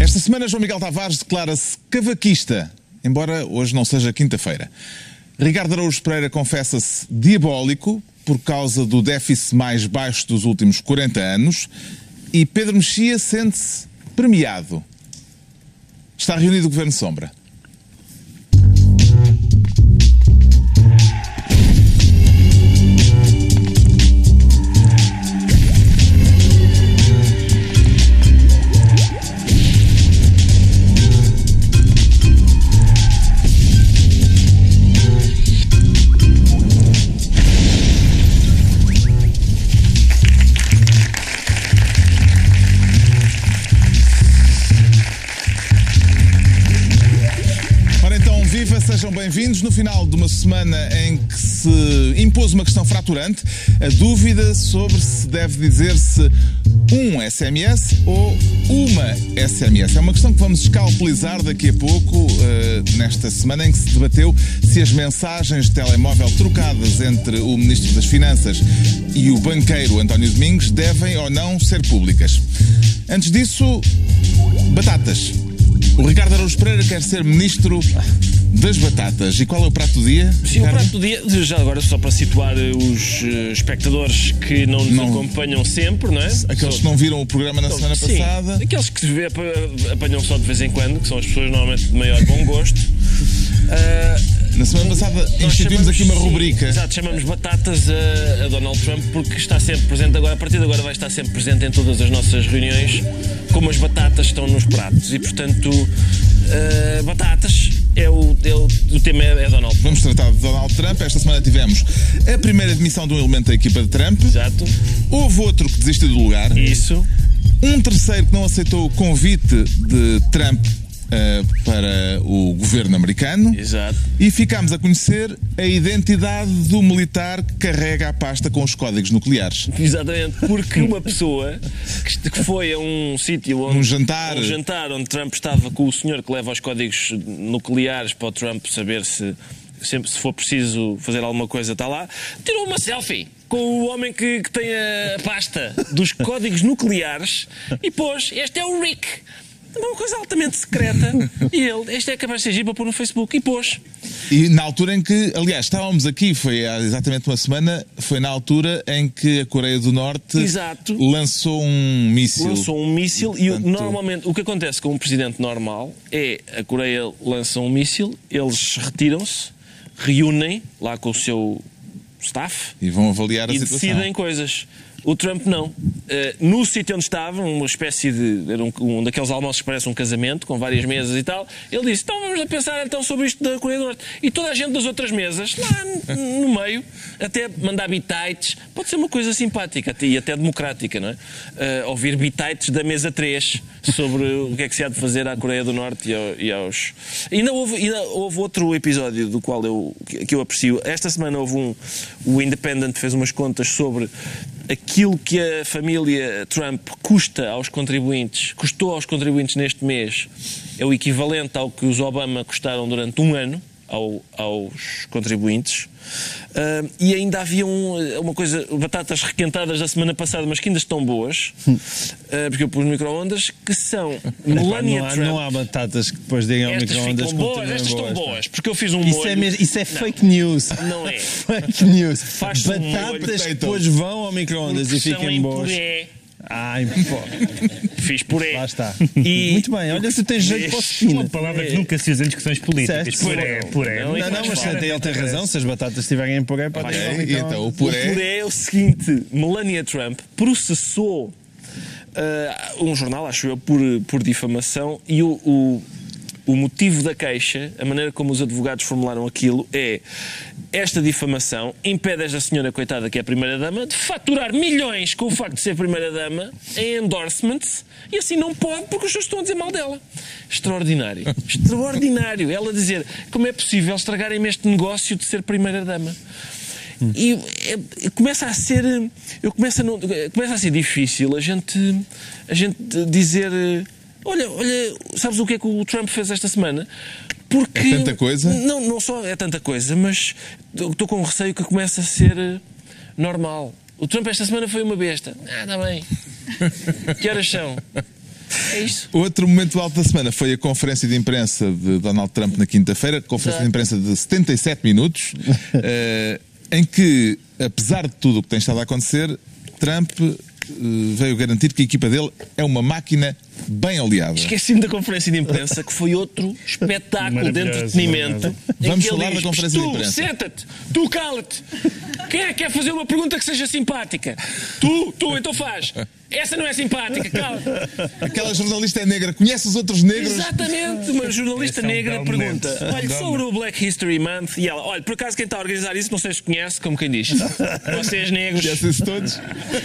Esta semana, João Miguel Tavares declara-se cavaquista, embora hoje não seja quinta-feira. Ricardo Araújo Pereira confessa-se diabólico por causa do déficit mais baixo dos últimos 40 anos e Pedro Mexia sente-se premiado. Está reunido o Governo Sombra. Bem-vindos. No final de uma semana em que se impôs uma questão fraturante, a dúvida sobre se deve dizer-se um SMS ou uma SMS. É uma questão que vamos escalpelizar daqui a pouco, eh, nesta semana em que se debateu se as mensagens de telemóvel trocadas entre o Ministro das Finanças e o banqueiro António Domingos devem ou não ser públicas. Antes disso, batatas. O Ricardo Araújo Pereira quer ser ministro das batatas. E qual é o prato do dia? Sim, o Ricardo? prato do dia, já agora só para situar eh, os eh, espectadores que não nos Não. acompanham sempre, não é? Aqueles Só- que não viram o programa na semana Sim, passada. Aqueles que apanham só de vez em quando, que são as pessoas normalmente de maior bom gosto. Ah, Na semana passada instituímos aqui uma sim, rubrica. Exato, chamamos batatas a, a Donald Trump porque está sempre presente agora, a partir de agora vai estar sempre presente em todas as nossas reuniões, como as batatas estão nos pratos. E portanto, ah, batatas é o, é o, o tema é, é Donald Trump. Vamos tratar de Donald Trump. Esta semana tivemos a primeira demissão de um elemento da equipa de Trump. Exato. Houve outro que desistiu do lugar. Isso. Um terceiro que não aceitou o convite de Trump eh, para o governo americano. Exato. E ficámos a conhecer a identidade do militar que carrega a pasta com os códigos nucleares. Exatamente, porque uma pessoa que foi a um sítio onde. Um jantar. um jantar onde Trump estava com o senhor que leva os códigos nucleares para o Trump saber se. Sempre, se for preciso fazer alguma coisa, está lá. Tirou uma selfie com o homem que, que tem a pasta dos códigos nucleares e pôs: Este é o Rick. Uma coisa altamente secreta. E ele: Este é capaz de ser giro para pôr no Facebook. E pôs. E na altura em que, aliás, estávamos aqui, foi há exatamente uma semana, foi na altura em que a Coreia do Norte Exato. lançou um míssil. lançou um míssil e Portanto- normalmente o que acontece com um presidente normal é a Coreia lança um míssil, eles retiram-se, reúnem lá com o seu staff E vão avaliar a e situação. decidem coisas. O Trump não. Eh, no sítio onde estava, uma espécie de. Era um, um daqueles almoços que parece um casamento, com várias mesas e tal, ele disse: então vamos a pensar então sobre isto da Coreia do Norte. E toda a gente das outras mesas, lá no meio, até mandar bitites, pode ser uma coisa simpática e até democrática, não é? Eh, ouvir bitites da mesa 3 sobre o que é que se há de fazer à Coreia do Norte e, ao- e aos. Ainda houve, ainda houve outro episódio do qual eu, que eu aprecio. Esta semana houve um. O Independent fez umas contas sobre aquilo que a família Trump custa aos contribuintes, custou aos contribuintes neste mês, é o equivalente ao que os Obama custaram durante um ano ao- aos contribuintes. Ah, e ainda havia um- uma coisa, batatas requentadas da semana passada, mas que ainda estão boas, ah, porque eu pus micro-ondas, que são Melania não, há, Trump. não há batatas que depois digam ao micro-ondas ficam que boas, estas estão boas, pá. boas, porque eu fiz um Isso molho. é, mesmo, isso é Não. fake news. Não é. fake news. Um molho Batatas que potato. depois vão ao micro-ondas e fiquem em boas. puré. Ai, pô. Fiz puré. Lá está. E- Muito bem, olha, tu tens jeito para o Uma palavra que nunca se usa em discussões políticas. Disseste? Puré, puré. Não, Não, não, mas faz ele tem razão. Se as batatas estiverem em puré, pode ir ao É, e micro-ondas. então o O puré. puré é o seguinte: Melania Trump processou ah, um jornal, acho eu, por, por difamação e o, o, o motivo da queixa, a maneira como os advogados formularam aquilo, é esta difamação impede esta senhora coitada, que é a primeira-dama, de faturar milhões com o facto de ser primeira-dama em endorsements e assim não pode porque os senhores estão a dizer mal dela. Extraordinário. Extraordinário. Ela dizer como é possível estragarem-me este negócio de ser primeira-dama. E é, começa a ser. Eu começo a não, começa a ser difícil a gente, a gente dizer. Olha, olha, sabes o que é que o Trump fez esta semana? Porque. É tanta coisa? Não, não só é tanta coisa, mas estou com receio que comece a ser eh, normal. O Trump esta semana foi uma besta. Ah, está bem. Que horas são? É isso. Outro momento alto da semana foi a conferência de imprensa de Donald Trump na quinta-feira, conferência de imprensa de 77 minutos, eh, em que, apesar de tudo o que tem estado a acontecer, Trump eh, veio garantir que a equipa dele é uma máquina bem aliada. Esqueci-me da conferência de imprensa, que foi outro espetáculo de entretenimento. Vamos falar da diz, conferência de tu, imprensa." senta-te, tu cala-te. Quem é que quer fazer uma pergunta que seja simpática? Tu, tu, então faz. Essa não é simpática, cala Aquela jornalista é negra, conhece os outros negros? Exatamente, uma jornalista é um negra pergunta: momento. Olha, sobre o Black History Month, e ela, olha, por acaso quem está a organizar isso, não sei se conhece, como quem diz. Vocês negros, Conhece-se todos?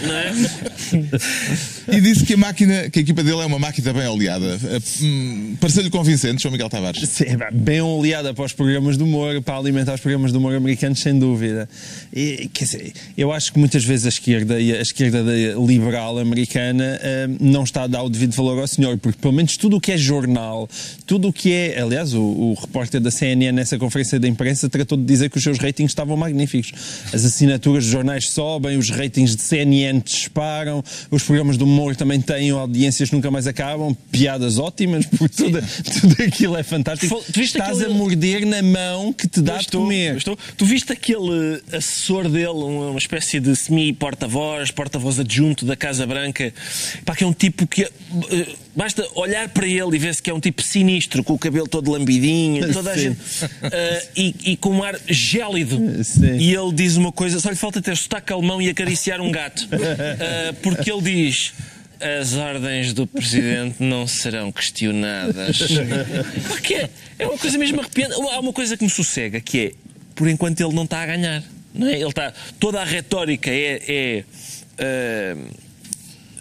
não é? E disse que a máquina, que a equipa dele é uma máquina bem aliada. Eh, hum, Pareceu-lhe convincente, João Miguel Tavares. Sim, pá, bem oleada para os programas de humor, para alimentar os programas de humor americanos, sem dúvida. E, quer dizer, eu acho que muitas vezes a esquerda, e a esquerda da- liberal americana eh, não está a dar o devido valor ao senhor, porque pelo menos tudo o que é jornal, tudo o que é. Aliás, o, o repórter da CNN nessa conferência de imprensa tratou de dizer que os seus ratings estavam magníficos. As assinaturas de jornais sobem, os ratings de CNN disparam, os programas de humor também têm audiências nunca mais acabam, piadas ótimas, porque tudo, tudo aquilo é fantástico. Tu viste Estás aquele- a morder na mão que te dá de comer. estou. Tu viste aquele assessor dele, uma espécie de semi-porta-voz, porta-voz adjunto da Casa Branca, pá, que é um tipo que. eh, Basta olhar para ele e ver-se que é um tipo sinistro, com o cabelo todo lambidinho, toda a Sim. gente. eh, e, e com um ar gélido. Sim. E ele diz uma coisa, só lhe falta ter sotaque alemão e acariciar um gato. Eh, porque ele diz. As ordens do Presidente não serão questionadas. Porque é, é uma coisa mesmo arrepiante. Há uma coisa que me sossega, que é, por enquanto ele não está a ganhar. Não é? ele está, toda a retórica é, é, ah,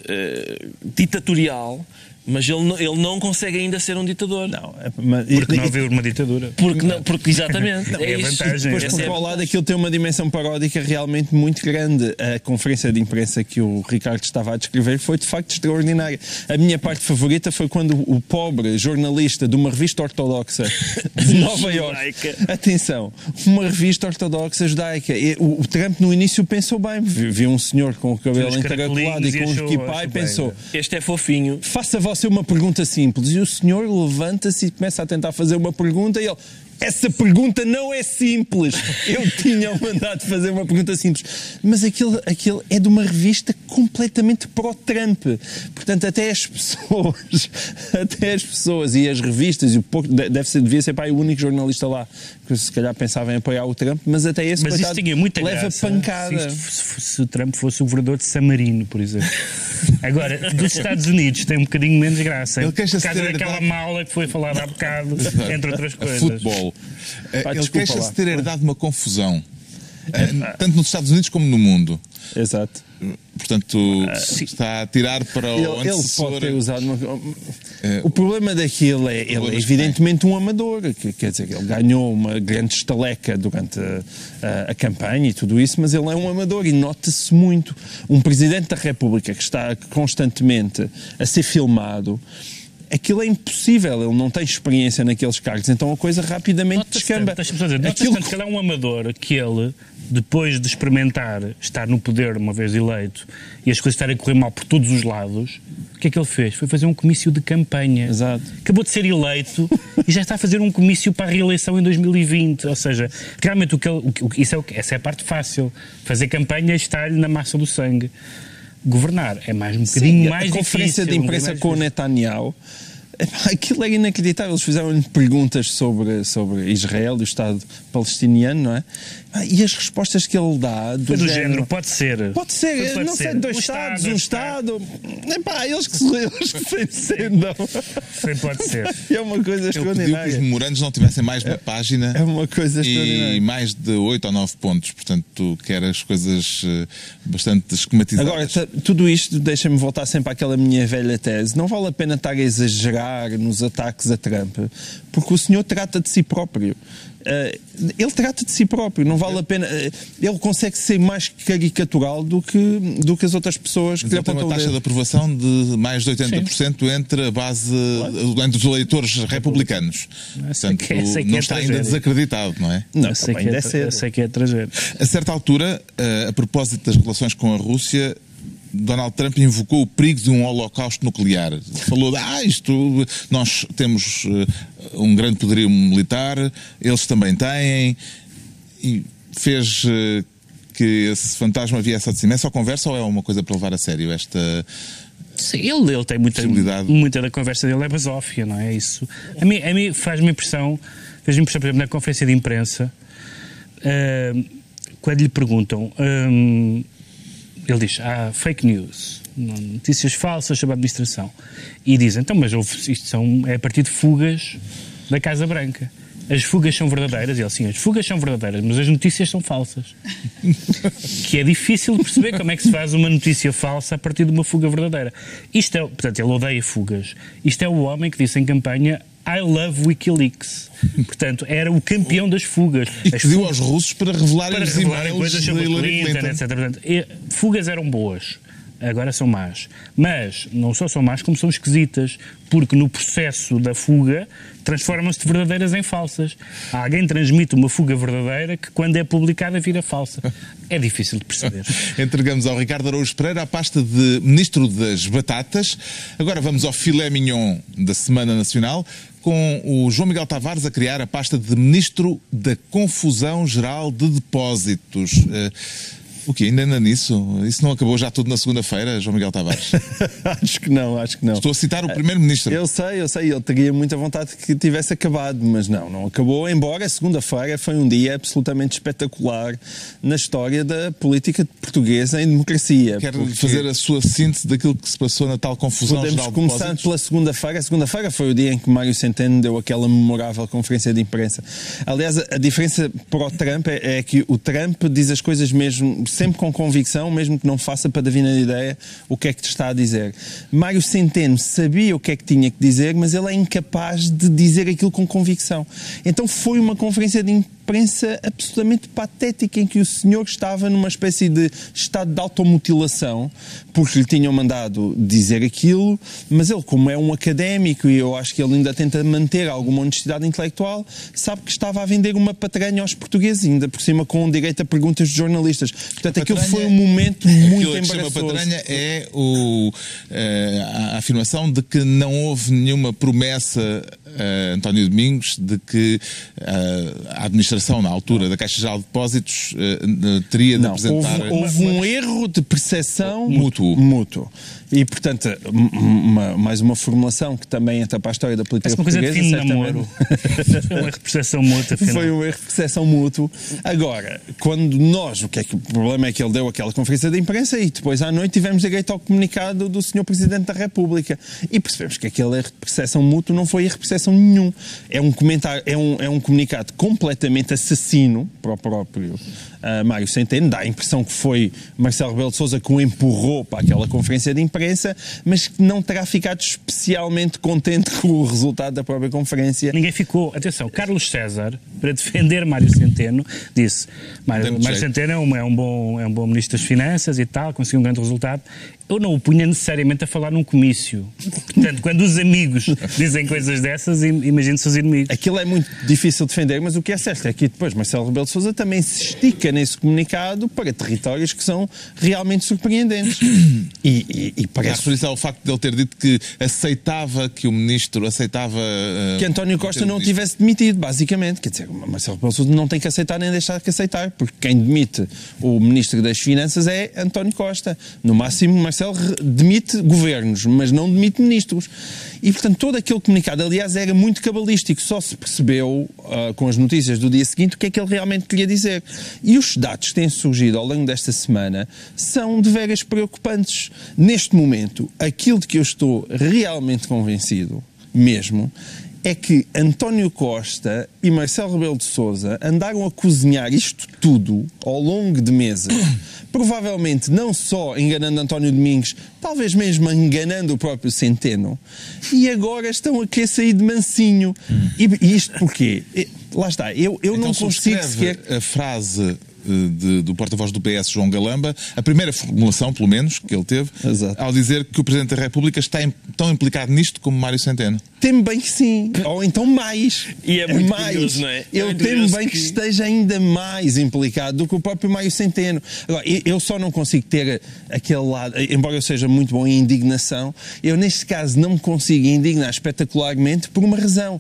ah, ditatorial, mas ele não, ele não consegue ainda ser um ditador. Não, é- mas- Porque e- não havia uma ditadura. Porque, não, porque exatamente. Não, é é a isso. vantagem. Depois, por é a outro lado, aquilo tem uma dimensão paródica realmente muito grande. A conferência de imprensa que o Ricardo estava a descrever foi de facto extraordinária. A minha parte favorita foi quando o pobre jornalista de uma revista ortodoxa de Nova Iorque. Atenção, uma revista ortodoxa judaica. O, o Trump no início pensou bem, viu viu um senhor com o cabelo encaracolado e com um achou- equipá e pensou. Este é fofinho. Faça você uma pergunta simples. E o senhor levanta-se e começa a tentar fazer uma pergunta e ele. Essa pergunta não é simples. Eu tinha mandado fazer uma pergunta simples. Mas aquilo, aquilo é de uma revista completamente pró-Trump. Portanto, até as pessoas, até as pessoas e as revistas, e o pouco, de- deve ser, devia ser para o único jornalista lá que se calhar pensava em apoiar o Trump, mas até esse Mas isso coitado, tinha muita leva graça pancada. Se, isto- se o Trump fosse o governador de San Marino, por exemplo. Agora, dos Estados Unidos tem um bocadinho menos graça. Ele por causa daquela mala que foi falada há bocado, entre outras coisas. Futebol. Pá, Ele queixa-se de ter herdado uma confusão. Eh, Tanto nos Estados Unidos como no mundo. Exato. Portanto, está a tirar para o Ele, ele pode ter usado uma... É, O problema daquilo é ele é evidentemente um amador, que, quer dizer, ele ganhou uma grande estaleca durante a, a- a campanha e tudo isso, mas ele é um amador e nota-se muito. Um presidente da República que está constantemente a ser filmado, aquilo é impossível, ele não tem experiência naqueles cargos, então a coisa rapidamente descamba. tanto, deixa-me só dizer, Aquilo tanto que ele é um amador que ele, depois de experimentar estar no poder uma vez eleito e as coisas estarem a correr mal por todos os lados, o que é que ele fez? Foi fazer um comício de campanha. Exato. Acabou de ser eleito e já está a fazer um comício para a reeleição em 2020. Ou seja, realmente o que ele, o isso é, o essa é a parte fácil. Fazer campanha está-lhe na massa do sangue. Governar é mais um bocadinho Sim, mais a conferência difícil, de um imprensa bocadinho com o Netanyahu aquilo era inacreditável eles fizeram-lhe perguntas sobre, sobre Israel e o Estado palestiniano não é? Ah, e as respostas que ele dá do, do género, pode ser. Pode ser, Pode não ser. sei, dois Um Estados, Estado, um Estado. Epá, eles que se, eles que se entendam. Sim, pode ser. É uma coisa Ele pediu que os extraordinária. memorandos não tivessem mais de uma página É uma coisa e extraordinária. mais de 8 ou 9 pontos. Portanto, quer as coisas eh, bastante esquematizadas. Agora, tudo isto deixa-me voltar sempre àquela minha velha tese. Não vale a pena estar a exagerar nos ataques a Trump, porque o senhor trata de si próprio. Eh, ele trata de si próprio, não vale a pena. eh, ele consegue ser mais caricatural do que, do que as outras pessoas Mas que lhe ele tem uma apontam o taxa de aprovação de mais de 80% entre a base, entre os eleitores republicanos. É Portanto, é que não é está ainda tragédia. desacreditado, não é? Não, Eu sei, que é, ainda é eu sei que é tragédia. A certa altura, eh, a propósito das relações com a Rússia, Donald Trump invocou o perigo de um holocausto nuclear. Falou de, ah, isto, nós temos uh, um grande poderio militar, eles também têm, e fez uh, que esse fantasma viesse de cima. É só conversa ou é uma coisa para levar a sério esta... Sim, ele, ele tem muita, muita da conversa dele é basófia, não é isso? A mim, a mim faz-me impressão, fez-me impressão, por exemplo, na conferência de imprensa, uh, quando lhe perguntam, um, ele diz, há fake news, notícias falsas sobre a administração. E dizem, então, mas houve, isto são, é a partir de fugas da Casa Branca. As fugas são verdadeiras, e ele sim, as fugas são verdadeiras, mas as notícias são falsas. que é difícil de perceber como é que se faz uma notícia falsa a partir de uma fuga verdadeira. Isto é, portanto, ele odeia fugas. Isto é o homem que disse em campanha I love Wikileaks. Portanto, era o campeão das fugas. E As pediu fugas- aos russos para revelarem para revelarem coisas sobre Hillary Clinton, Clinton. etc. Portanto, fugas eram boas, agora são más. Mas não só são más, como são esquisitas, porque no processo da fuga transformam-se de verdadeiras em falsas. Alguém transmite uma fuga verdadeira que, quando é publicada, vira falsa. É difícil de perceber. Entregamos ao Ricardo Araújo Pereira a pasta de Ministro das Batatas. Agora vamos ao filé mignon da Semana Nacional, com o João Miguel Tavares a criar a pasta de Ministro da Confusão Geral de Depósitos. O que ainda anda nisso? Isso não acabou já tudo na segunda-feira, João Miguel Tavares? acho que não, acho que não. Estou a citar o Primeiro-Ministro. Eu sei, eu sei, ele teria muita vontade que tivesse acabado, mas não, não acabou. Embora segunda-feira foi um dia absolutamente espetacular na história da política portuguesa em democracia. Quer porque fazer a sua síntese daquilo que se passou na tal confusão Podemos geral começar pela segunda-feira. A segunda-feira foi o dia em que Mário Centeno deu aquela memorável conferência de imprensa. Aliás, a, a diferença para o Trump é, é que o Trump diz as coisas mesmo, sempre com convicção, mesmo que não faça para dar na ideia o que é que te está a dizer. Mário Centeno sabia o que é que tinha que dizer, mas ele é incapaz de dizer aquilo com convicção. Então foi uma conferência de imprensa absolutamente patética em que o senhor estava numa espécie de estado de automutilação, porque lhe tinham mandado dizer aquilo, mas ele, como é um académico e eu acho que ele ainda tenta manter alguma honestidade intelectual, sabe que estava a vender uma patranha aos portugueses, ainda por cima com direito a perguntas de jornalistas. Portanto, aquilo foi um momento muito Aquilo que se chama embaraçoso. patranha é o, eh, a afirmação de que não houve nenhuma promessa a António Domingos de que eh, a administração, na altura da Caixa Geral de Depósitos, eh, teria de Não, houve, apresentar. houve um erro de percepção Mútuo. mútuo. E, portanto, uma- mais uma formulação que também entra para a história da política Parece uma coisa de portuguesa. fim de namoro. certamente. Foi uma repressão mútua, afinal. Foi um erro de percepção mútuo. Agora, quando nós, o que é que o problema é que ele deu aquela conferência de imprensa e depois à noite tivemos direito ao comunicado do Sr. Presidente da República e percebemos que aquele erro de percepção mútuo não foi erro de percepção nenhum. É um comentário, é um, é um comunicado completamente assassino para o próprio ah, Mário Centeno. Dá a impressão que foi Marcelo Rebelo de Sousa que o empurrou para aquela conferência de imprensa, mas que não terá ficado especialmente contente com o resultado da própria conferência. Ninguém ficou. Atenção, Carlos César, para defender Mário Centeno, disse: Mário, Mário. Centeno é um, é, um bom, é um bom ministro das Finanças e tal, conseguiu um grande resultado. Eu não o punha necessariamente a falar num comício. Portanto, quando os amigos dizem coisas dessas, im- imagine-se os inimigos. Aquilo é muito difícil de defender, mas o que é certo é que depois Marcelo Rebelo de Sousa também se estica nesse comunicado para territórios que são realmente surpreendentes. E, e, e A parece referência ao facto de ele ter dito que aceitava que o ministro aceitava. eh, que António Costa não o tivesse demitido, basicamente. Quer dizer, Marcelo Rebelo de Sousa não tem que aceitar nem deixar que aceitar, porque quem demite o Ministro das Finanças é António Costa. No máximo, Marcelo demite governos, mas não demite ministros. E, portanto, todo aquele comunicado, aliás, era muito cabalístico. Só se percebeu, ah, com as notícias do dia seguinte, o que é que ele realmente queria dizer. E os dados que têm surgido ao longo desta semana são de veras preocupantes. Neste momento, aquilo de que eu estou realmente convencido, mesmo, é que António Costa e Marcelo Rebelo de Sousa andaram a cozinhar isto tudo ao longo de meses. Provavelmente não só enganando António Domingos, talvez mesmo enganando o próprio Centeno. E agora estão a querer sair de mansinho. E, e isto porquê? Lá está, eu, eu Então não consigo sequer. a frase de- do porta-voz do PS, João Galamba, a primeira formulação, pelo menos, que ele teve, Exato. ao dizer que o Presidente da República está im- tão implicado nisto como Mário Centeno. Temo bem que sim. Ou então mais. E é muito mais. curioso, não é? É Eu curioso bem que... que- esteja ainda mais implicado do que o próprio Mário Centeno. Agora, eu- eu só não consigo ter aquele lado, embora eu seja muito bom em indignação, eu neste caso não me consigo indignar espetacularmente por uma razão.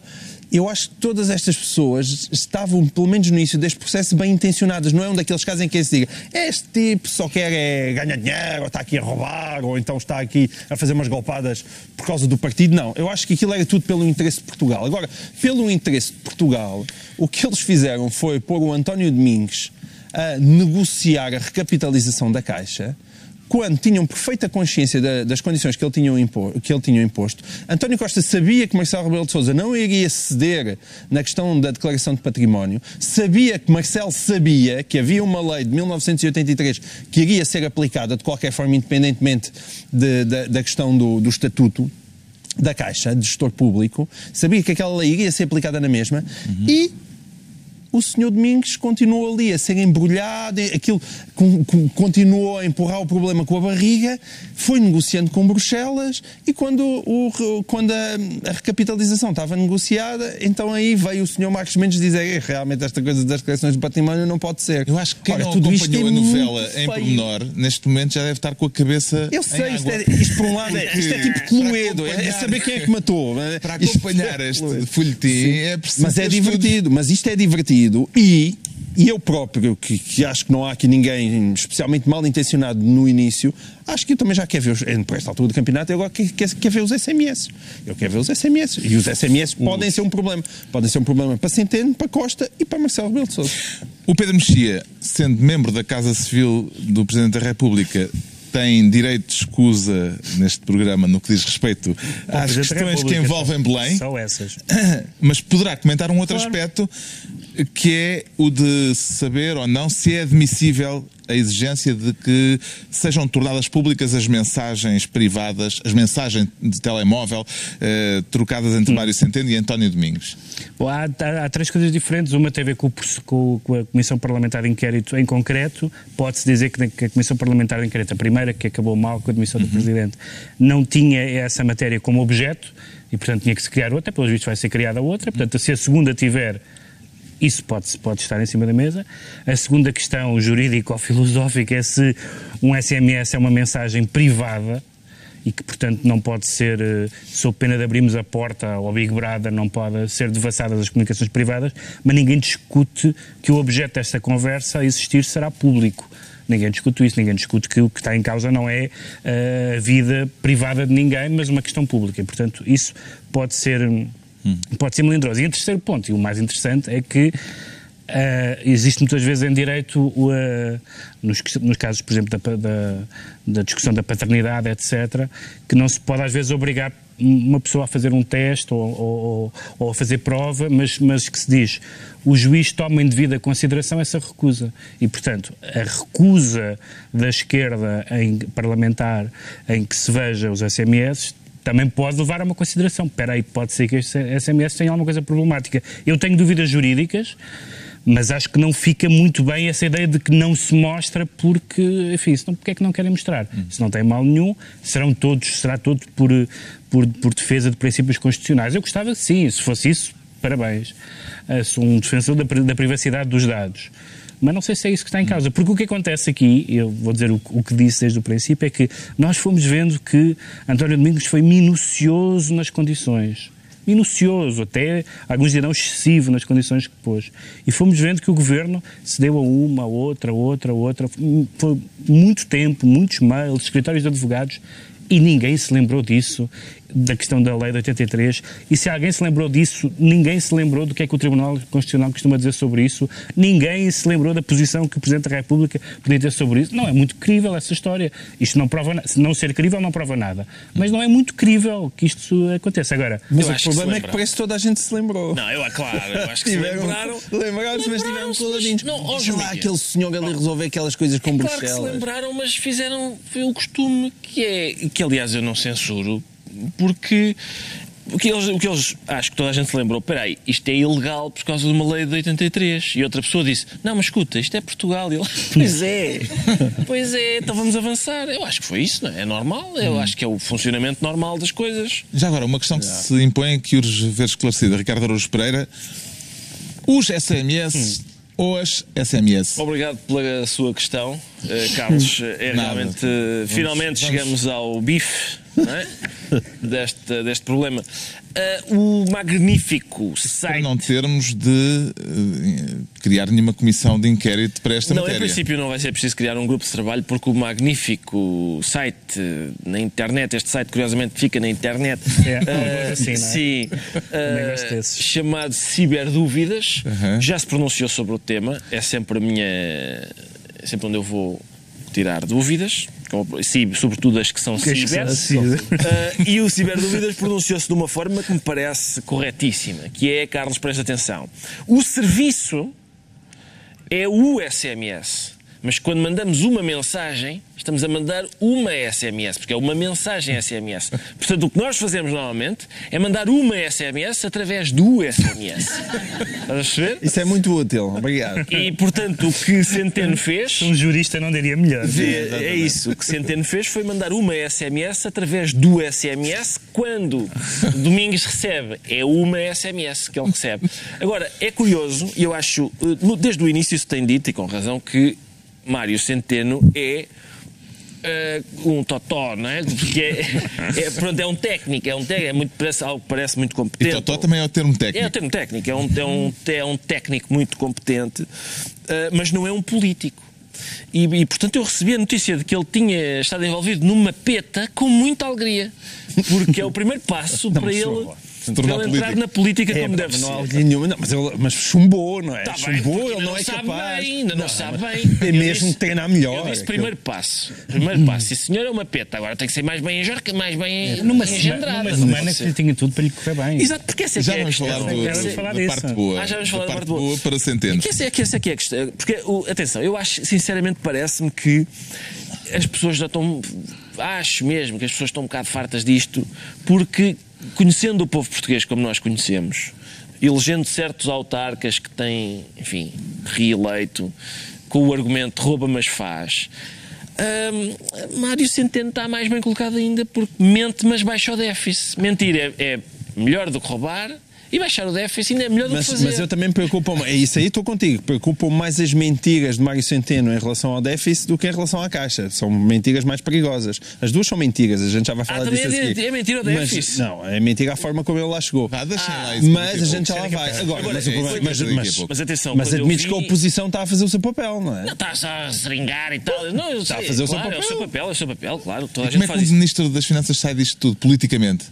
Eu acho que todas estas pessoas estavam, pelo menos no início deste processo, bem intencionadas. Não é um daqueles casos em que se diga este tipo só quer é ganhar dinheiro, ou está aqui a roubar, ou então está aqui a fazer umas golpadas por causa do partido. Não, eu acho que aquilo era tudo pelo interesse de Portugal. Agora, pelo interesse de Portugal, o que eles fizeram foi pôr o António Domingos a negociar a recapitalização da Caixa quando tinham perfeita consciência da- das condições que ele, tinha impo- que ele tinha imposto. António Costa sabia que Marcelo Rebelo de Sousa não iria ceder na questão da declaração de património, sabia que Marcelo sabia que havia uma lei de 1983 que iria ser aplicada de qualquer forma, independentemente de- da, da questão do, do estatuto da Caixa, de gestor público, sabia que aquela lei iria ser aplicada na mesma e o senhor Domingos continuou ali a ser embrulhado, aquilo continuou a empurrar o problema com a barriga, foi negociando com Bruxelas e quando, o- quando a, a recapitalização estava negociada, então aí veio o senhor Marcos Mendes dizer "Eh, realmente esta coisa das declarações de património não pode ser. Eu acho que quem Ora, não acompanhou é a novela muito em pormenor, neste momento já deve estar com a cabeça Eu em sei, isto, água. é, isto por um lado é, isto é tipo Cluedo, é, é saber quem é que matou. é? Para acompanhar este folhetim é preciso Mas é divertido, mas isto é divertido e, e eu próprio, que, que acho que não há aqui ninguém especialmente mal intencionado no início, acho que eu também já quero ver, os, eh, por esta altura do campeonato, eu agora quero, quero, quero ver os SMS. Eu quero ver os SMS. E os SMS podem ser um problema. Podem ser um problema para Centeno, para Costa e para Marcelo Rebelo de Sousa. O Pedro Mexia, sendo membro da Casa Civil do Presidente da República, tem direito de escusa neste programa no que diz respeito às Presidente da questões que envolvem Belém. Só essas. Mas poderá comentar um outro Claro. aspecto que é o de saber ou não se é admissível a exigência de que sejam tornadas públicas as mensagens privadas, as mensagens de telemóvel eh, trocadas entre Mário Centeno e António Domingos. Bom, Há, há- há três coisas diferentes. Uma tem a ver com, o com- a Comissão Parlamentar de Inquérito em concreto. Pode-se dizer que, que a Comissão Parlamentar de Inquérito, a primeira, que acabou mal com a admissão do Presidente, não tinha essa matéria como objeto e, portanto, tinha que se criar outra. Pelos vistos, vai ser criada outra. Portanto, se a segunda tiver. Isso pode, pode estar em cima da mesa. A segunda questão jurídico-filosófica é se um SMS é uma mensagem privada e que, portanto, não pode ser, eh, sob pena de abrirmos a porta ao Big Brother, não pode ser devassadas as comunicações privadas, mas ninguém discute que o objeto desta conversa a existir será público. Ninguém discute isso, ninguém discute que o que está em causa não é eh, a vida privada de ninguém, mas uma questão pública. E, portanto, isso pode ser, hum, pode ser melindroso. E em terceiro ponto, e o mais interessante, é que Uh, existe muitas vezes em direito, o, uh, nos, nos casos, por exemplo, da, da, da discussão da paternidade, etc., que não se pode às vezes obrigar uma pessoa a fazer um teste ou, ou, ou a fazer prova, mas, mas que se diz o juiz toma em devida consideração essa recusa. E, portanto, a recusa da esquerda em parlamentar em que se veja os SMS também pode levar a uma consideração. Espera aí, pode ser que este SMS tenha alguma coisa problemática. Eu tenho dúvidas jurídicas, mas acho que não fica muito bem essa ideia de que não se mostra porque, enfim, senão porque é que não querem mostrar? Se não tem mal nenhum, serão todos, será todo por, por, por defesa de princípios constitucionais. Eu gostava, sim, se fosse isso, parabéns. Uh, sou um defensor da, da privacidade dos dados. Mas não sei se é isso que está em causa. Porque o que acontece aqui, eu vou dizer o, o, que disse desde o princípio, é que nós fomos vendo que António Domingos foi minucioso nas condições. Minucioso, até alguns dirão excessivo nas condições que pôs. E fomos vendo que o governo se deu a uma, a outra, a outra, a outra. Foi muito tempo, muitos mails, escritórios de advogados, e ninguém se lembrou disso, da questão da lei de 83. E se alguém se lembrou disso, ninguém se lembrou do que é que o Tribunal Constitucional costuma dizer sobre isso, ninguém se lembrou da posição que o Presidente da República podia ter sobre isso. Não é muito crível essa história. Isto não prova nada. Não ser crível não prova nada. Mas não é muito crível que isto aconteça. Agora, mas o problema é que parece que toda a gente se lembrou. Não, eu, claro, eu acho que se lembraram. Lembraram-se, mas tiveram coladinhos. Não, Deixa lá aquele senhor ali resolver aquelas coisas com é claro Bruxelas. que se lembraram, mas fizeram o costume que é, que aliás eu não censuro, porque o que, eles, o que eles acho que toda a gente se lembrou, peraí, isto é ilegal por causa de uma lei de 83. E outra pessoa disse, não, mas escuta, isto é Portugal. E ele, pois é, pois é, então vamos avançar. Eu acho que foi isso, não é? É normal, eu acho que é o funcionamento normal das coisas. Já agora, uma questão que se impõe que urge ver esclarecida. Ricardo Araújo Pereira, os SMS ou as SMS? Obrigado pela sua questão, eh, Carlos. É realmente, eh, finalmente vamos- chegamos ao bife é? deste, deste problema. Eh, o magnífico Para site. não termos de eh, criar nenhuma comissão de inquérito para esta Não, em matéria. princípio não vai ser preciso criar um grupo de trabalho porque o magnífico site eh, na internet, este site curiosamente fica na internet, É, alguma coisa assim, não é? sim, desses. chamado Ciberdúvidas, Uhum. já se pronunciou sobre o tema, é sempre a minha, é sempre onde eu vou tirar dúvidas, sobretudo as que são Que as que ciber. são ciber. Uh, e o Ciberdúvidas pronunciou-se de uma forma que me parece corretíssima, que é, Carlos, presta atenção, o serviço é o SMS. Mas quando mandamos uma mensagem, estamos a mandar uma SMS, porque é uma mensagem SMS. Portanto, o que nós fazemos normalmente é mandar uma SMS através do SMS. Estás a perceber? Isso é muito útil, obrigado. E, portanto, o que Centeno fez. Um jurista não diria melhor. É, é isso. O que Centeno fez foi mandar uma SMS através do SMS quando Domingos recebe. É uma SMS que ele recebe. Agora, é curioso, e eu acho, eh, desde o início se tem dito, e com razão, que Mário Centeno é. eh, um totó, não é? Porque é, é, pronto, é um técnico, é, um técnico, é muito, parece, algo que parece muito E competente. Totó também é o termo É técnico. o termo técnico, é um, é um, é um técnico muito competente, eh, mas não é um político. E, e, portanto, eu recebi a notícia de que ele tinha estado envolvido numa peta com muita alegria. Porque é o primeiro passo para ele, só, se tornar ele entrar político. na política É, como deve não ser. alegria nenhuma. Não, mas, ele, mas chumbou, não é? Tá bem, chumbou, porque ele ainda não é sabe capaz. Bem, ainda não, sabe bem. Tem Eu mesmo disse- treinar melhor. Eu disse primeiro passo. Primeiro passo. Sim, senhor, é uma peta. Agora tem que ser mais bem enjorca, mais bem Numa, sema- engendrada. numa não semana pode que ser. lhe tinha tudo para lhe correr bem. Exato, porque essa é Já que é a vamos questão. do, Já vamos falar da disso. parte boa. Ah, já vamos falar da parte boa. para Centeno. Que essa, é, que é que é a questão. Porque, atenção, eu acho, sinceramente, parece-me que as pessoas já estão. Acho mesmo que as pessoas estão um bocado fartas disto, porque conhecendo o povo português como nós conhecemos, elegendo certos autarcas que têm, enfim, reeleito, com o argumento rouba, mas faz. hum, Mário Centeno está mais bem colocado ainda porque mente, mas baixa o déficit. Mentir é, é melhor do que roubar e baixar o déficit ainda é melhor do Mas, que fazer. mas eu também me preocupo, é isso aí estou contigo, preocupam mais as mentiras de Mário Centeno em relação ao déficit do que em relação à Caixa. São mentiras mais perigosas. As duas são mentiras, a gente já vai falar também disso é a de- seguir. é mentira o Mas, déficit? não, é mentira a forma como ele lá chegou. Ah, lá isso Mas a gente já lá vai. Agora, Agora, mas, o é, problema- mas, mas. Mas atenção, mas admites vi- que a oposição está a fazer o seu papel, não é? Não, está-se a seringar e tal. Não, eu Está a sei, fazer o seu claro, É o seu papel. papel, é o seu papel, claro. Toda a Como é que faz o. Ministro das Finanças sai disto tudo, politicamente?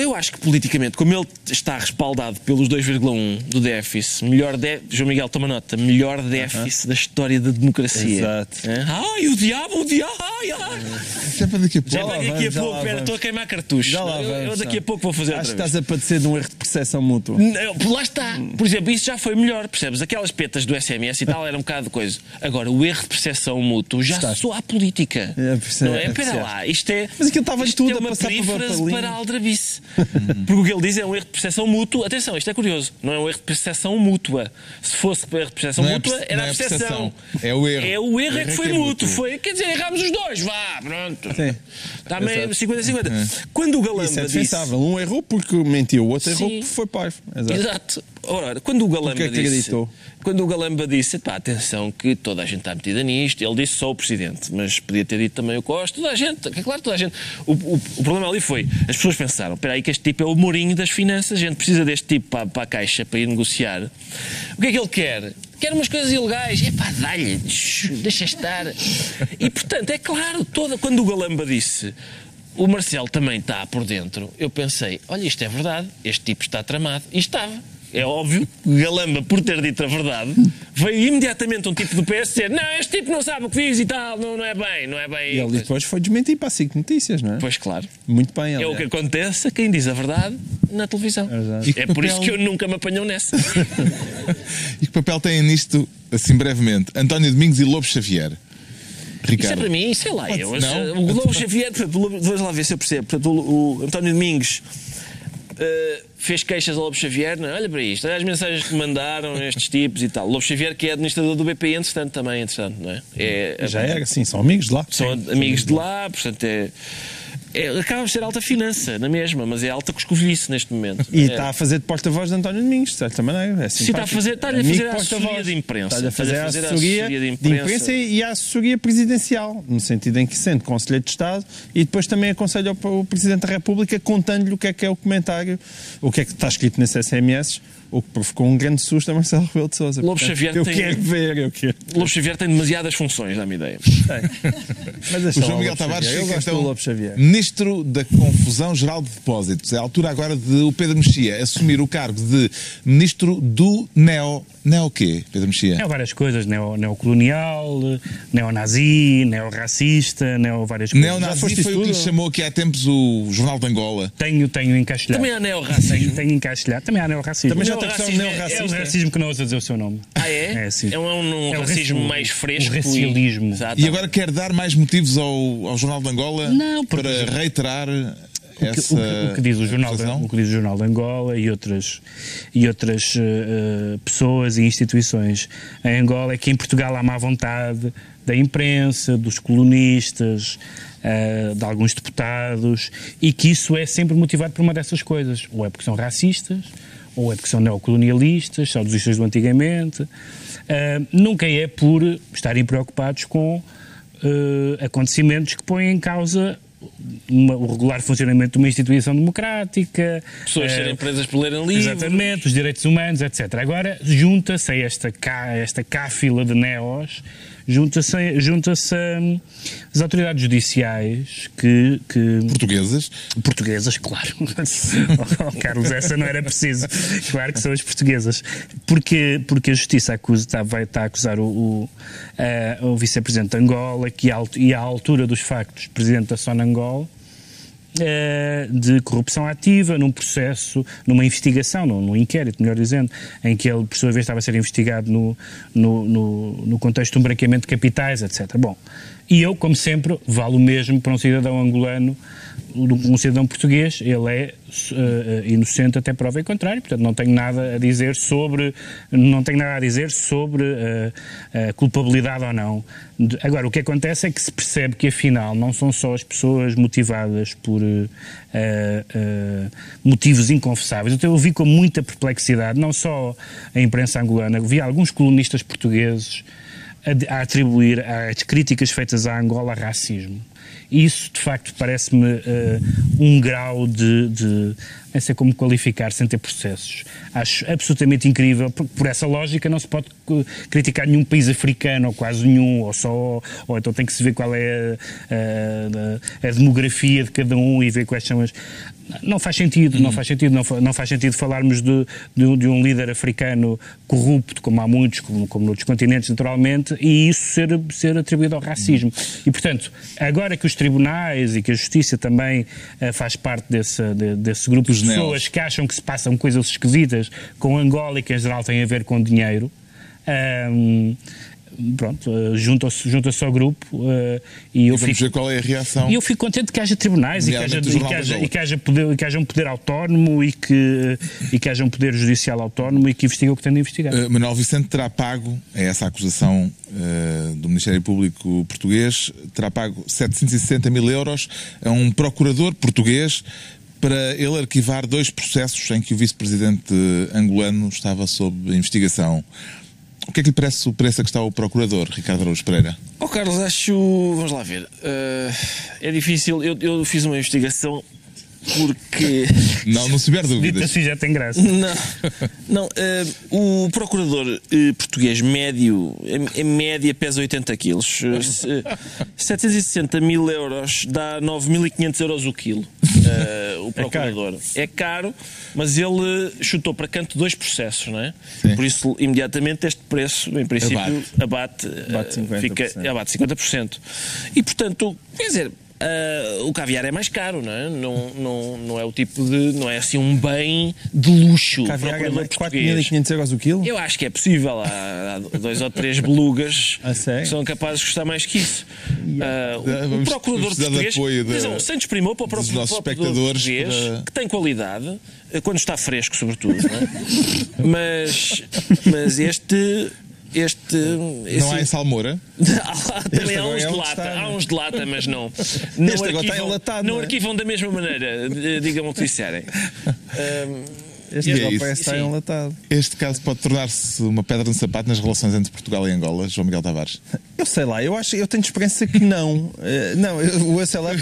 Eu acho que politicamente, como ele está respaldado pelos 2,1 do déficit, melhor dé- João Miguel, toma nota, melhor déficit da história da democracia. Exato. Hã? Ai, o diabo, o diabo, ai, ai. Isso é para daqui a pouco. Já lá daqui a vamos, já pouco, vamos. estou a queimar cartuchos. Já lá eu, eu vamos, daqui a já. pouco vou fazer Acho outra que estás a padecer de um erro de percepção mútua. Não, lá está. Por exemplo, isso já foi melhor, percebes? Aquelas petas do SMS e tal era um bocado de coisa. Agora, o erro de percepção mútuo já Estás. soa à política. É, perce- não é? é, Espera percebe. lá, isto é. Mas aquilo estava isto tudo é a uma passar por papalinho. para a aldrabice. Porque o que ele diz é um erro de percepção mútuo. Atenção, isto é curioso. Não é um erro de percepção mútua. Se fosse erro de percepção Não é mútua, perce- era a é percepção. É o erro. É o erro é que O foi erro é que é mútuo. mútuo. Foi, quer dizer, erramos os dois. Vá, pronto. Sim. Está meio Exato. 50-50. Quando o Galamba Isso é disse. Um errou porque mentiu, o outro Sim. errou porque foi parvo. Exato. Exato. Ora, quando o Galamba Porque é que disse, quando o Galamba disse, pá, atenção que toda a gente está metida nisto, ele disse só o presidente, mas podia ter dito também o Costa, toda a gente, é claro, toda a gente. O, o- o problema ali foi, as pessoas pensaram, espera aí que este tipo é o Mourinho das finanças, a gente precisa deste tipo para, para a caixa para ir negociar. O que é que ele quer? Quer umas coisas ilegais. Epá, dá-lhe, deixa estar. E portanto, é claro, toda, quando o Galamba disse o Marcelo também está por dentro. Eu pensei, olha, isto é verdade, este tipo está tramado. E estava. É óbvio Galamba, por ter dito a verdade, veio imediatamente um tipo do PS dizer: Não, este tipo não sabe o que diz e tal, não, não é bem, não é bem. E ele depois foi desmentir para a SIC Notícias, não é? Pois claro. Muito bem, É o que acontece a quem diz a verdade na televisão. Que É por isso que eu nunca me apanham nessa. E que papel têm nisto, assim brevemente, António Domingos e Lobo Xavier? Isso é Ricardo. para mim, sei lá. Eu, Não? o Lobo Xavier, portanto, lá ver se eu percebo. Portanto, o, o António Domingos Uh, fez queixas ao Lobo Xavier, não, é? olha para isto, olha as mensagens que mandaram estes tipos e tal. Lobo Xavier, que é administrador do BPI, entretanto, também, entretanto, não é? é Já era, sim, são amigos de lá. São sim, amigos de lá, portanto é. É, acaba de ser alta finança, na mesma, mas é alta coscovilhice neste momento. E é. está a fazer de porta-voz de António Domingos, de certa maneira. É Sim, está a fazer, está a fazer a assessoria de imprensa. Está a fazer a assessoria de imprensa e a assessoria presidencial, no sentido em que sente Conselheiro de Estado e depois também aconselha o Presidente da República contando-lhe o que é que é o comentário, o que é que está escrito nesses SMS o que provocou um grande susto a Marcelo Rebelo de Sousa. Lobo Xavier eu tem... quero ver, eu quero. Lobo Xavier tem demasiadas funções, dá-me ideia. Mas o João Miguel Tavares fica, então, Lobo Xavier. Ministro da Confusão Geral de Depósitos. É a altura agora de o Pedro Mexia assumir o cargo de Ministro do Neo... Neo quê, Pedro Mexia? Neo várias coisas. Neo, neocolonial, neonazi, neorracista, neo várias coisas. Neonazi foi o que lhe chamou aqui há tempos o Jornal de Angola. Tenho, tenho encaixilhado. Também há neorracismo. Tenho, tenho encaixilhado. Também há neorracismo. Também já O tem questão neorracismo É o neorracista. racismo que não ousa dizer o seu nome. Ah, é? É, sim. É um, um É o racismo raci- mais fresco. o racialismo. E... Exato. E agora quer dar mais motivos ao, ao Jornal de Angola Não, porque- para reiterar O essa o que- o que diz o jornal, de, o que diz o jornal de Angola e outras, e outras eh, pessoas e instituições em Angola é que em Portugal há má vontade da imprensa, dos colunistas, eh, de alguns deputados e que isso é sempre motivado por uma dessas coisas. Ou é porque são racistas, ou é porque são neocolonialistas, saudosistas do antigamente. Eh, nunca é por estarem preocupados com eh, acontecimentos que põem em causa uma- o regular funcionamento de uma instituição democrática. Pessoas eh, serem presas por lerem livros. Exatamente, os direitos humanos, etc. Agora, junta-se a esta, cá, esta cáfila de neos, junta-se junta as autoridades judiciais que, que Portuguesas. Portuguesas, claro. oh, Carlos, essa não era preciso. Claro que são as portuguesas. Porque, porque a Justiça acusa, está, vai, está a acusar o, o, o Vice-Presidente de Angola que, al- e à altura dos factos, Presidente da Sonangol, de corrupção ativa num processo, numa investigação, num, num inquérito, melhor dizendo, em que ele, por sua vez, estava a ser investigado no, no, no, no contexto de um branqueamento de capitais, etc. Bom, e eu, como sempre, valo o mesmo para um cidadão angolano, um cidadão português, ele é eh, inocente até prova em contrário, portanto não tenho nada a dizer sobre, não tenho nada a dizer sobre a culpabilidade ou não. Agora, o que acontece é que se percebe que afinal não são só as pessoas motivadas por eh, motivos inconfessáveis. Então eu vi com muita perplexidade, não só a imprensa angolana, vi alguns colunistas portugueses a, a atribuir às críticas feitas à Angola racismo. Isso, de facto, parece-me eh, um grau de, de. Não sei como qualificar sem ter processos. Acho absolutamente incrível. Por, por essa lógica, não se pode eh, criticar nenhum país africano, ou quase nenhum, ou só. Ou então tem que se ver qual é a, a- a demografia de cada um e ver quais são as. Não faz sentido, não faz sentido, não, fa- não faz sentido falarmos de, de um- de um líder africano corrupto, como há muitos, como, como noutros continentes, naturalmente, e isso ser, ser atribuído ao racismo. E, portanto, agora que os tribunais e que a justiça também eh, faz parte desse, de- desse grupo Dos neos. pessoas que acham que se passam coisas esquisitas com Angola e que em geral têm a ver com dinheiro. ahm, pronto, eh, junta-se junta ao grupo eh, e eu E vamos fico, ver qual é a reação. e eu fico contente que haja tribunais e que haja, e que haja, e que haja poder, e que haja um poder autónomo e que, e que haja um poder judicial autónomo e que investigue o que tem de investigar. Uh, Manuel Vicente terá pago, é essa a acusação uh, do Ministério Público português, terá pago 760 mil euros a um procurador português para ele arquivar dois processos em que o vice-presidente angolano estava sob investigação. O que é que lhe parece o preço a que está o procurador, Ricardo Araújo Pereira? Oh, Carlos, acho. Vamos lá ver. Eh, é difícil. Eu, eu fiz uma investigação porque. Não, não se Dito dúvidas. assim já tem graça. Não, não eh, o procurador eh, português médio, em, média, pesa 80 quilos. Eh, se- 760 mil euros dá 9.500 euros o quilo. Eh, o procurador. É caro. mas ele chutou para canto dois processos, não é? Sim. Por isso, imediatamente, este preço, em princípio, abate, Abate eh, 50%. fica, abate 50%. E, portanto, quer dizer, ah, o caviar é mais caro, não é? Não, não, não é o tipo de. não é assim um bem de luxo. Caviar é operador mais português. 4.500 euros o quilo? Eu acho que é possível. Há, há dois ou três belugas que são capazes de custar mais que isso. Ah, o- o, Vamos- procurador de português. da- atenção, sem desprimor para o próprio nossos procurador espectadores português, para- que tem qualidade, quando está fresco, sobretudo. não é? mas, mas este. Este, Não há em Salmoura? Há- Também há uns é de lata, está, há é? uns de lata, mas não. Não Este agora está arquivam, enlatado, não não é? arquivam da mesma maneira, digam o que disserem. Ahm, Este E é isso. parece estar Sim. enlatado. Este caso pode tornar-se uma pedra no sapato nas relações entre Portugal e Angola, João Miguel Tavares. Eu sei lá, eu acho, eu tenho esperança que não. Eh, não, eu, eu sei lá.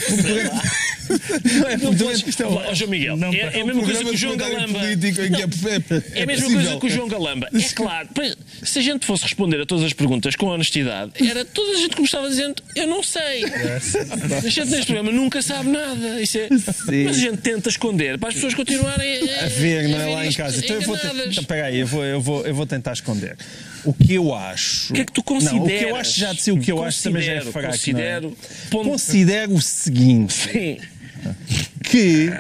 não é Não podes- isto é um- João Miguel, Não, é, é a mesma coisa que o João Galamba. é, É a mesma coisa que o João Galamba. É claro, se a gente fosse responder a todas as perguntas com honestidade, era toda a gente começava dizendo eu não sei. A gente neste programa nunca sabe nada. Isso é... Mas a gente tenta esconder para as pessoas continuarem a, a ver, não é lá em casa. Então eu vou, enganadas. então, peraí, eu vou, eu, vou, eu vou tentar esconder. O que eu acho. O que é que tu Não, o que eu consideras? acho já de si, o que eu acho também já é Considero, fraco. considero. não é? Ponto- Considero o seguinte: Sim. que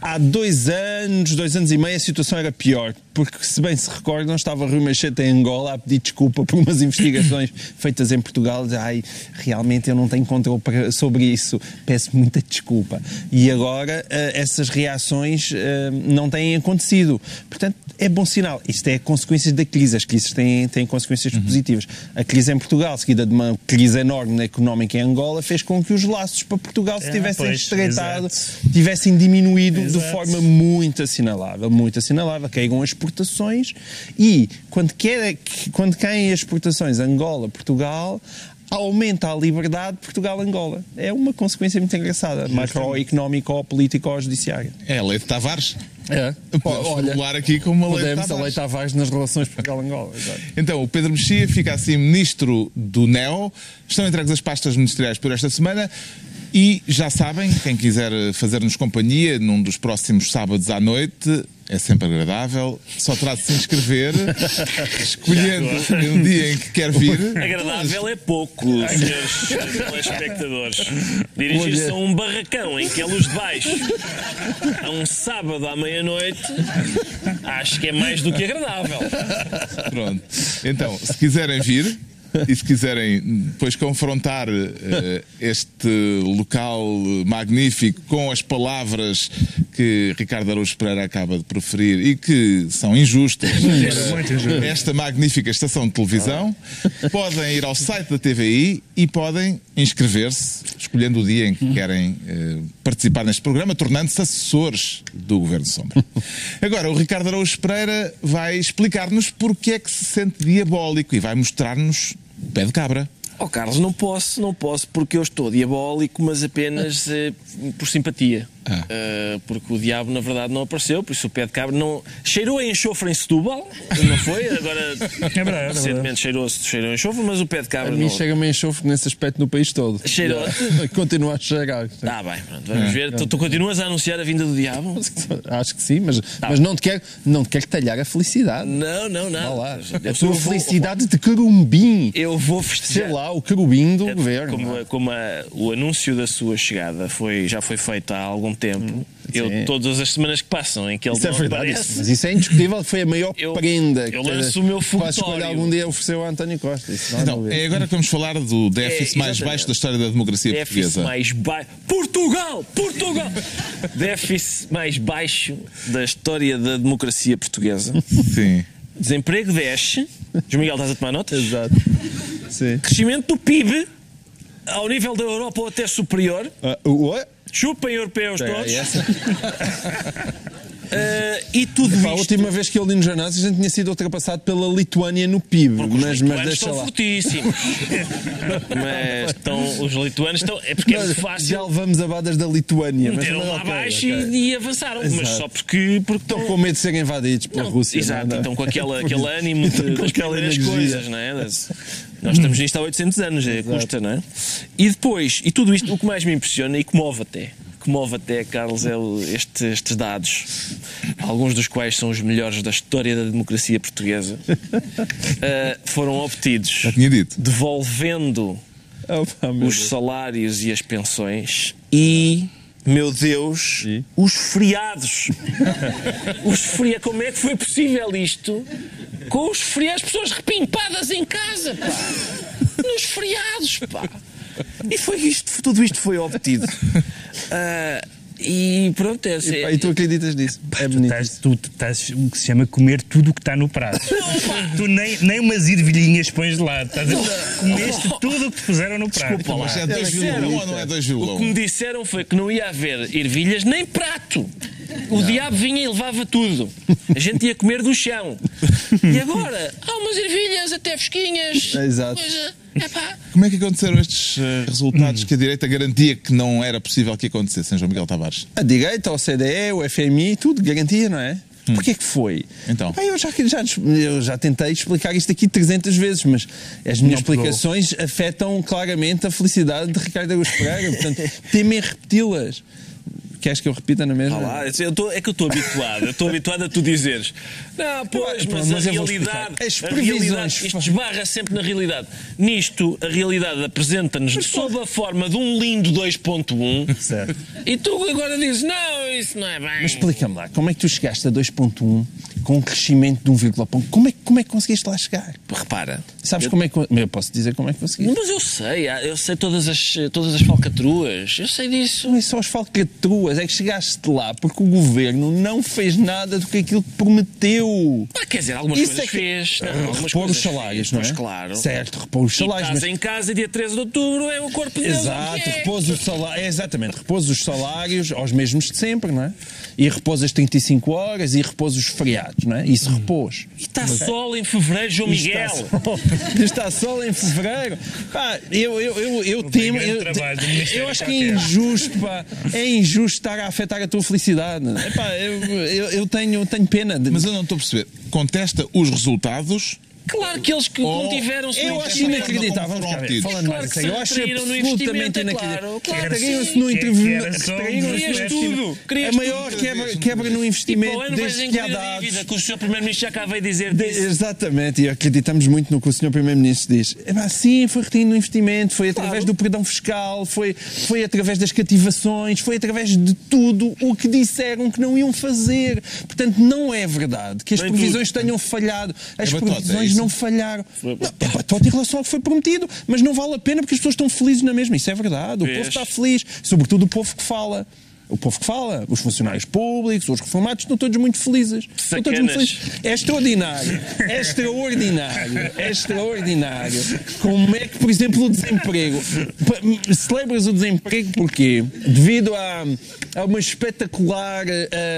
há dois anos, dois anos e meio, a situação era pior. Porque, se bem se recordam, estava Rui Machete em Angola a pedir desculpa por umas investigações feitas em Portugal. Ai, realmente eu não tenho controle para- sobre isso. Peço muita desculpa. E agora eh, essas reações eh, não têm acontecido. Portanto, é bom sinal. Isto é consequências da crise. As crises têm, têm consequências positivas. A crise em Portugal, seguida de uma crise enorme na económica em Angola, fez com que os laços para Portugal se Ah, tivessem pois, estreitado, tivessem diminuído de Exato. forma muito assinalável, muito assinalável. Caíram as exportações e quando, quer, quando caem as exportações Angola-Portugal, aumenta a liberdade Portugal-Angola. É uma consequência muito engraçada, macroeconómica ou política ou judiciária. É a lei de Tavares. É. Podemos formular aqui como uma lei de podemos a Tavares. lei Tavares nas relações Portugal-Angola. Então, o Pedro Mexia fica assim ministro do NEO. Estão entregues as pastas ministeriais por esta semana. E já sabem, quem quiser fazer-nos companhia num dos próximos sábados à noite, é sempre agradável. Só terá de se inscrever, escolhendo um dia em que quer vir. Agradável é pouco, senhores telespectadores. Dirigir-se a um barracão em que é luz de baixo a um sábado à meia-noite, acho que é mais do que agradável. Pronto. Então, se quiserem vir e se quiserem depois confrontar eh, este local magnífico com as palavras que Ricardo Araújo Pereira acaba de proferir e que são injustas. Para esta magnífica estação de televisão, podem ir ao site da TVI e podem inscrever-se, escolhendo o dia em que querem eh, participar neste programa, tornando-se assessores do Governo Sombra. Agora, o Ricardo Araújo Pereira vai explicar-nos porque é que se sente diabólico e vai mostrar-nos pé de cabra. Oh Carlos, não posso, não posso, porque eu estou diabólico, mas apenas eh, por simpatia. Ah. Eh, porque o diabo, na verdade, não apareceu, por isso o pé de cabra não. Cheirou a enxofre em Setúbal, não foi? Agora, É verdade, é verdade. recentemente cheirou, cheirou a enxofre, mas o pé de A cabra mim não. chega-me enxofre nesse aspecto no país todo. Cheirou-te? Continua a chegar. Tá bem, pronto, vamos ver. Tu, tu continuas a anunciar a vinda do diabo? Acho que sim, mas, mas não, te quero, não te quero talhar a felicidade. Não, não, não. lá. A tua vou- felicidade de querubim. Eu vou Sei festejar. lá, o querubim do governo. Como, como a- o anúncio da sua chegada foi, já foi feito há algum tempo, eu, sim. todas as semanas que passam em que ele Isso é não verdade, aparece, isso, mas isso é indiscutível. Foi a maior Eu- prenda eu que lanço o meu escolha algum dia ofereceu a António Costa. Isso não Então, é agora que vamos falar do déficit É, mais baixo da história da democracia déficit portuguesa. mais baixo. Portugal! Portugal! déficit mais baixo da história da democracia portuguesa. Sim. Desemprego desce. João Miguel, estás a tomar notas? Exato. Sim. Crescimento do PIB ao nível da Europa ou até superior. Ah, o- o- Chupem europeus É, todos. essa. Ah, e tudo a isto. última vez que eu li no jornal, a gente tinha sido ultrapassado pela Lituânia no PIB. Porque os Mas, mas lituanos deixa estão lá. fortíssimos. mas estão, os lituanos estão. É porque é muito Já fácil. levamos abadas da Lituânia. mas- Meteram mas lá ok, abaixo ok. e, e avançaram. Mas Exato. só porque, porque Estão com medo de serem invadidos pela Não, Rússia. Exato, não é? então com aquela, aquele ânimo de, Então, com das primeiras energia. coisas, não é? Das- Nós estamos nisto há 800 anos, é, custa, não é? E depois, e tudo isto, o que mais me impressiona e comove até, comove até, Carlos, é este- estes dados, alguns dos quais são os melhores da história da democracia portuguesa, ah, foram obtidos Já tinha dito. devolvendo meu os salários e as pensões e, meu Deus, E? os feriados. os feriados. Como é que foi possível isto? Com os feriados, pessoas repimpadas em casa, pá. Nos feriados, pá. E foi isto, tudo isto foi obtido. Ah, e pronto, é assim. E, e tu acreditas nisso? É Tu bonito. estás, tu estás o que se chama comer tudo o que está no prato. tu nem, nem umas ervilhinhas pões de lado. Estás a comeste tudo o que te puseram no prato. Desculpa lá. Mas é Eles 2,1 disseram- ou não é O que me 2,1? disseram foi que não ia haver ervilhas nem prato. O diabo vinha e levava tudo. A gente ia comer do chão. E agora? Há umas ervilhas até fresquinhas. Exato. Coisa- epá. Como é que aconteceram estes eh, resultados que a direita garantia que não era possível que acontecessem, João Miguel Tavares? A direita, o CDE, o FMI, tudo garantia, não é? Porquê que foi? Então. Eu, já, já, eu já tentei explicar isto aqui 300 vezes, mas as minhas explicações afetam claramente a felicidade de Ricardo Augusto Pereira. Portanto, temem repeti-las. Queres que eu repita na mesma? Ah lá, eu tô- é que eu estou habituado. Eu estou habituado a tu dizeres. Não, pois, mas, mas a realidade. As a previsões- realidade isto esbarra sempre na realidade. Nisto, a realidade apresenta-nos sob a forma de um lindo 2.1. Certo. E tu agora dizes: não, isso não é bem. Mas explica-me lá, como é que tu chegaste a 2.1 com um crescimento de 1,1? Como é, que- como é que conseguiste lá chegar? Repara. Sabes eu, como é que... Eu posso dizer como é que conseguiste? Mas eu sei, eu sei todas as, todas as falcatruas. Eu sei disso. Não é só as falcatruas, é que chegaste lá porque o governo não fez nada do que aquilo que prometeu. Ah, quer dizer, algumas Isso coisas é que- fez. Não, repor coisas os salários, fez, não é? pois claro. Certo, repor os E salários. estás mas- em casa, dia 13 de outubro, é o corpo de Deus. o Exato, é. repôs os salários, exatamente, repôs os salários aos mesmos de sempre, não é? E repôs as 35 horas e repôs os feriados, não é? Isso repôs. E está sol em fevereiro, João Miguel. Está sol, está sol em fevereiro. Pá, eu, eu, eu, eu temo. Eu, eu acho que é injusto, pá. É injusto estar a afetar a tua felicidade. Epá, eu, eu, eu tenho, tenho pena. De, Mas eu não estou a perceber. Contesta os resultados Claro que eles que Oh, contiveram-se eu no acho investimento. inacreditável. Falando Claro mais eu acho absolutamente investimento, é inacreditável. claro. Retraíram-se no retraíram-se investimento. tudo, querias A maior quebra, quebra no E para o investimento desde que há dados. dívida, que o Sr. Primeiro-Ministro já cá veio dizer De- disso. exatamente, e acreditamos muito no que o Sr. Primeiro-Ministro diz. É sim, foi no investimento, foi através do perdão fiscal, foi, foi através das cativações, foi através de tudo o que disseram que não iam fazer. Portanto, não é verdade que as previsões tenham falhado. As É é previsões isso? não falharam. Não, é batota em relação ao que foi prometido, mas não vale a pena porque as pessoas estão felizes na mesma. Isso é verdade. O povo está feliz, sobretudo o povo que fala. O povo que fala, os funcionários públicos, os reformados, estão todos muito felizes. Estão todos muito felizes. É extraordinário, é extraordinário, é extraordinário. Como é que, por exemplo, o desemprego. Celebras o desemprego porquê? Devido a, a uma espetacular,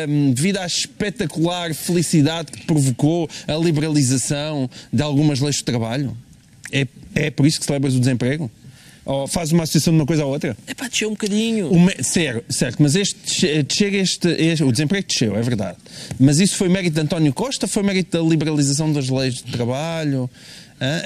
hum, devido à espetacular felicidade que provocou a liberalização de algumas leis de trabalho? É, é por isso que celebras o desemprego? Ou fazes uma associação de uma coisa à outra? É pá, desceu um bocadinho. O certo, certo, mas este, desce- descer este, este- o desemprego desceu, é verdade. Mas isso foi mérito de António Costa, foi mérito da liberalização das leis de trabalho,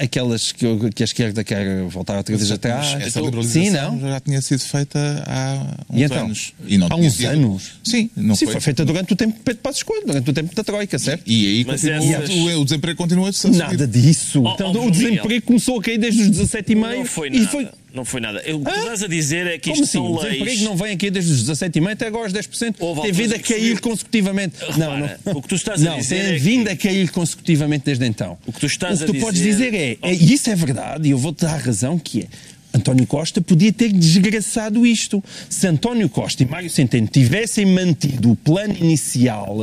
aquelas que, que a esquerda quer voltar outra vez atrás. Essa Sim, liberalização não? já tinha sido feita há uns E então? anos. E não há uns sido- anos? Sim, não Sim, foi. foi feita durante o tempo de Pedro Passos Coelho, durante o tempo da Troika, certo? E aí Mas continua, essas- o, o desemprego continua a subir. Nada disso. Oh, então, oh, o desemprego Miguel. começou a cair desde os 17,5 Não foi e nada. foi. Não foi nada. Eu- O que estás a dizer é que Como isto assim? são O desemprego leis. não vem aqui desde os 17,5 até agora aos 10%. Houve Tem vindo a cair subiu. consecutivamente. Repara, não, não. o que tu estás a não, dizer tem é vindo que- a cair consecutivamente desde então. O que tu estás O que tu a podes dizer- dizer é, é, e isso é verdade, e eu vou-te dar a razão que é. António Costa podia ter desgraçado isto. Se António Costa e Mário Centeno tivessem mantido o plano inicial,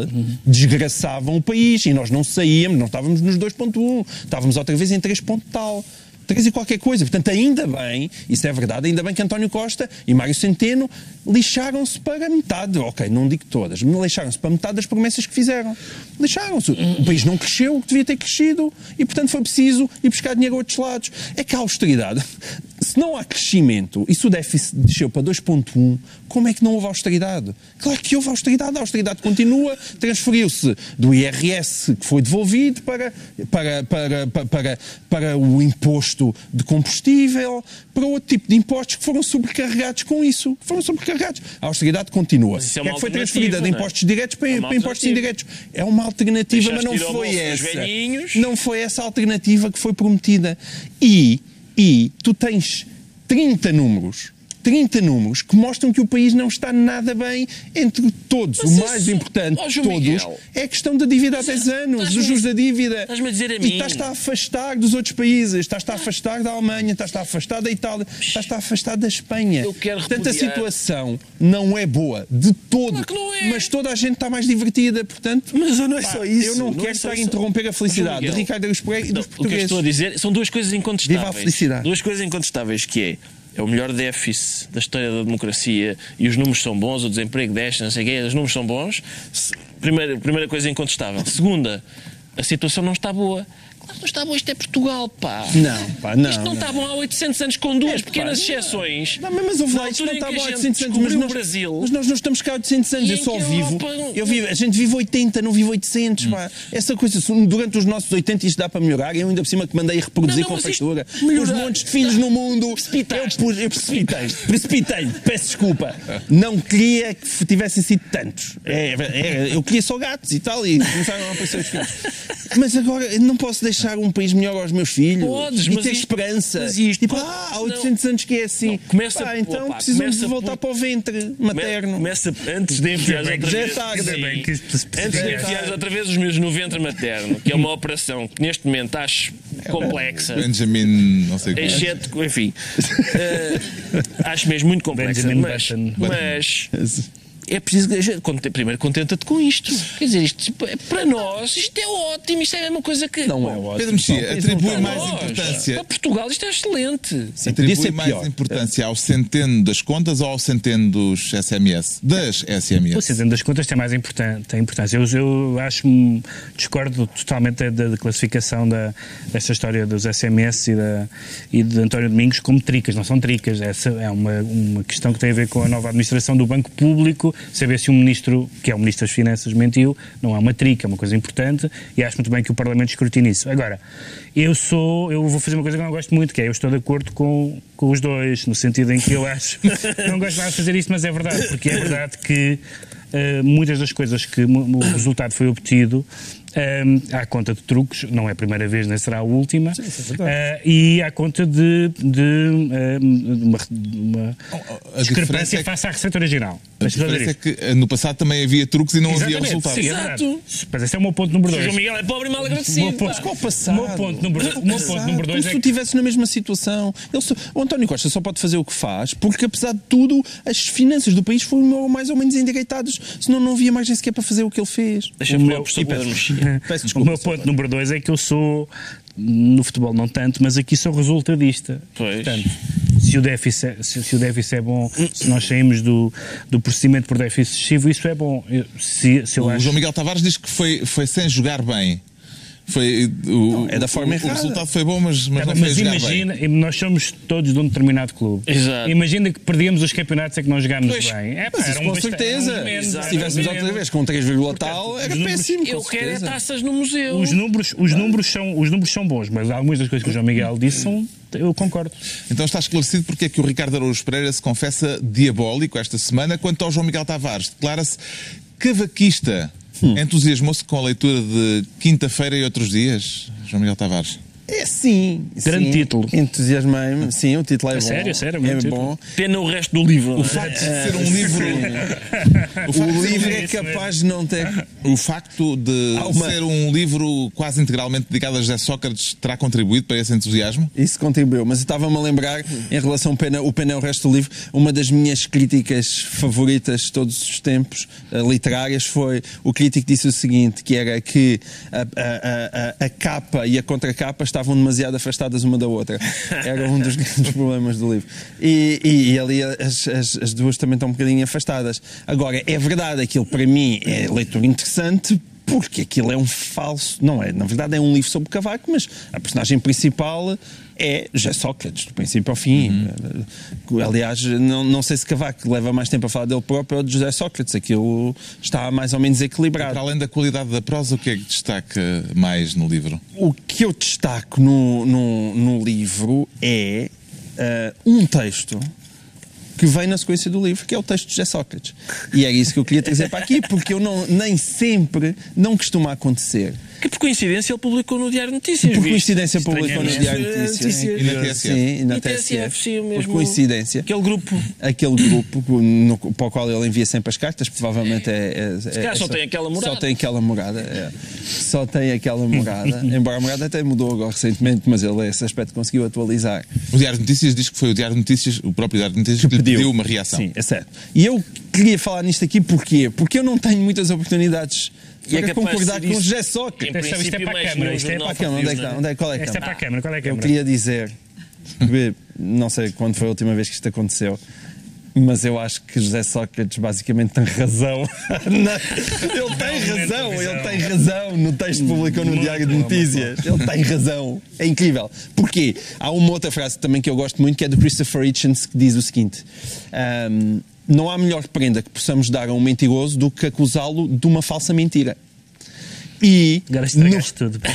desgraçavam o país e nós não saíamos, não estávamos nos 2.1, estávamos outra vez em 3 ponto tal. 3 e qualquer coisa. Portanto, ainda bem, isso é verdade, ainda bem que António Costa e Mário Centeno lixaram-se para metade. Ok, não digo todas, mas lixaram-se para metade das promessas que fizeram. Lixaram-se. O país não cresceu o que devia ter crescido e, portanto, foi preciso ir buscar dinheiro a outros lados. É que a austeridade, se não há crescimento e se o déficit desceu para 2,1, como é que não houve austeridade? Claro que houve austeridade, a austeridade continua, transferiu-se do IRS que foi devolvido para, para, para, para, para o imposto de combustível, para outro tipo de impostos que foram sobrecarregados com isso. Foram sobrecarregados. A austeridade continua. isso é que é que foi transferida de não é? impostos diretos para, É para impostos indiretos. É uma alternativa, mas não Deixaste ir ao foi essa. Não foi essa a alternativa que foi prometida. E, e tu tens 30 números. 30 números que mostram que o país não está nada bem entre todos. Mas o mais isso- importante de todos Miguel. é a questão da dívida há 10 anos, dos juros da dívida. estás-me a dizer a E mim. estás-te a afastar dos outros países, estás-te a afastar da Alemanha, estás-te a afastar da Itália, estás-te a afastar da Espanha. Eu quero Portanto, a repudiar- situação não é boa, de todo. Claro que não é. Mas toda a gente está mais divertida, portanto. Mas não é pá, só isso, Eu não, não é quero só estar a interromper a felicidade de Ricardo Pereira e dos o que eu portugueses. estou a dizer são duas coisas incontestáveis. Viva a felicidade. Duas coisas incontestáveis que é é o melhor déficit da história da democracia e os números são bons, o desemprego desce, não sei o quê, os números são bons. Primeira, primeira coisa incontestável. Segunda, a situação não está boa. Não boa, isto é Portugal, pá. Não, pá, não, Isto não, não. bom há 800 anos com duas É, pá, pequenas não. exceções. Não, mas houve lá, isto não altura em está que bom a há gente 800 anos, mas descobriu nós, o Brasil. mas nós não estamos cá há 800 anos, eu só vivo. Europa- Eu vivo, a gente vive 80, não vive 800, pá. Essa coisa, durante os nossos 80 isto dá para melhorar, eu ainda por cima que mandei reproduzir Não, não, melhorar- Os montes de filhos no mundo. Eu, Precipitaste. pus, eu precipitei, precipitei, peço desculpa. Não queria que tivessem sido tantos. É, é, eu queria só gatos e tal, e começaram a aparecer os filhos. Mas agora eu não posso deixar um país melhor aos meus filhos Podes, e ter isto- esperança. mas isto tipo, pode- ah, há não. 800 anos que é assim. Não, começa- Pá, então opa, precisamos começa de voltar por- para o ventre materno. Começa antes de enfiar outra vez. que Antes de outra vez os meus no ventre materno, que é uma operação que neste momento acho complexa, Benjamin, não sei o quê. exceto, enfim, eh, acho mesmo muito complexa, Benjamin mas, Button. mas é preciso que a gente, primeiro contenta-te com isto. Quer dizer, isto é- para nós isto é ótimo, isto é a mesma coisa que Não é ótimo. Pedro Mexia, atribui mais nós, importância. Para Portugal isto é excelente. Sim, Atribui ser mais pior. importância ao centeno das contas ou ao centeno dos SMS? Das O SMS. cidadão das contas tem mais importância. Tem importância. Eu, eu acho, discordo totalmente da, da classificação da, desta história dos SMS e, da, e de António Domingos como tricas. Não são tricas. Essa é uma, uma questão que tem a ver com a nova administração do Banco Público. Saber se um ministro, que é o Ministro das Finanças, mentiu, não é uma trica, é uma coisa importante e acho muito bem que o Parlamento escrutine isso. Agora, eu sou, eu vou fazer uma coisa que eu não gosto muito, que é eu estou de acordo com, com os dois, no sentido em que eu acho. não gosto nada de fazer isto, mas é verdade, porque é verdade que Uh, muitas das coisas que o resultado foi obtido um, à conta de truques, não é a primeira vez nem será a última, uh, e à conta de, de, um, uma, uma a diferença discrepância é que- face à receita original. A diferença é que eh, no passado também havia truques e não havia Exatamente, resultados. sim, é. Exato. Mas esse é o meu ponto número O 2. João Miguel é pobre e mal O agradecido. meu ponto, pá. Qual o passado? meu ponto número, o meu ponto número dois Como é se tu que estivesse na mesma situação. Ele só- o António Costa só pode fazer o que faz porque, apesar de tudo, as finanças do país foram mais ou menos endireitadas. Senão não havia mais nem sequer para fazer o que ele fez. Deixa-me falar por Peço o meu ponto número dois é que eu sou, no futebol não tanto, mas aqui sou resultadista. Pois. Portanto, se o déficit é, se, se o déficit é bom, se nós saímos do, do procedimento por déficit excessivo, isso é bom. Eu- se, se eu O acho... João Miguel Tavares diz que foi, foi sem jogar bem. Foi, o, é da forma o, errada. O resultado foi bom, mas, mas Tá não bem, foi a mas imagina, bem. nós somos todos de um determinado clube. Exato. Imagina que perdíamos os campeonatos é que não jogámos Pois, bem. É, pá, Mas isso era um com certeza. um menos, Se tivéssemos outra vez com 3, tal, era os números- péssimo. Eu quero é taças no museu. Os números, os, números são, os números são bons, mas algumas das coisas que o João Miguel disse são. Eu concordo. Então está esclarecido porque é que o Ricardo Araújo Pereira se confessa diabólico esta semana. Quanto ao João Miguel Tavares, declara-se cavaquista. Entusiasmou-se com a leitura de quinta-feira e outros dias, João Miguel Tavares. É sim. Grande sim. título. Entusiasmei-me. Sim, o título é bom. sério, sério, É muito título. bom. Pena o resto do livro. é? O facto de ser um livro. o de O livro é capaz de não ter. O facto de uma- ser um livro quase integralmente dedicado a José Sócrates terá contribuído para esse entusiasmo? Isso contribuiu, mas eu estava-me a lembrar, em relação ao pena, o pena é o resto do livro, uma das minhas críticas favoritas de todos os tempos, eh, literárias, foi o crítico disse o seguinte, que era que a, a- a- a- a capa e a contracapa estavam demasiado afastadas uma da outra. Era um dos grandes problemas do livro. E, e- e ali as, as- as duas também estão um bocadinho afastadas. Agora, é verdade, aquilo para mim é leitura interessante, porque aquilo é um falso. Não é, na verdade é um livro sobre Cavaco, mas a personagem principal é já Sócrates, do princípio ao fim. Aliás, não, não sei se Cavaco leva mais tempo a falar dele próprio ou de José Sócrates. Aquilo está mais ou menos Para equilibrado. além da qualidade da prosa, o que é que destaca mais no livro? O que eu destaco no, no, no livro é ah, um texto que vem na sequência do livro, que é o texto de José Sócrates. E era isso que eu queria trazer para aqui, porque eu não, nem sempre, não costuma acontecer Que por coincidência ele publicou no Diário de Notícias. Por viste? coincidência publicou no. Diário de Notícias. E na TSF. Sim, e na E TSF, sim, o Por mesmo- coincidência. Aquele grupo. Aquele grupo no- para o qual ele envia sempre as cartas, provavelmente é. é, é calhar só tem aquela morada. Só tem aquela morada. é. Só tem aquela morada. Embora a morada até mudou agora recentemente, mas ele esse aspecto conseguiu atualizar. O Diário de Notícias diz que foi o Diário de Notícias, o próprio Diário de Notícias, que, lhe pediu uma reação. Sim, é certo. E eu queria falar nisto aqui porquê? Porque eu não tenho muitas oportunidades E é concordar com isso. José Sócrates. Isto é- isto é princípio, para a Câmara, isto é Para a Câmara, onde é que está? Onde é, qual é a Esta é Câmara? para a Câmara. Qual é a Eu Câmara? queria dizer, que não sei quando foi a última vez que isto aconteceu, mas eu acho que José Sócrates basicamente tem razão. Ele tem razão, ele tem razão no texto que publicou no Diário de Notícias. Ele tem razão. É incrível. Porquê? Há uma outra frase também que eu gosto muito, que é do Christopher Hitchens, que diz o seguinte. ahm, não há melhor prenda que possamos dar a um mentiroso do que acusá-lo de uma falsa mentira. E Agora estragaste tudo.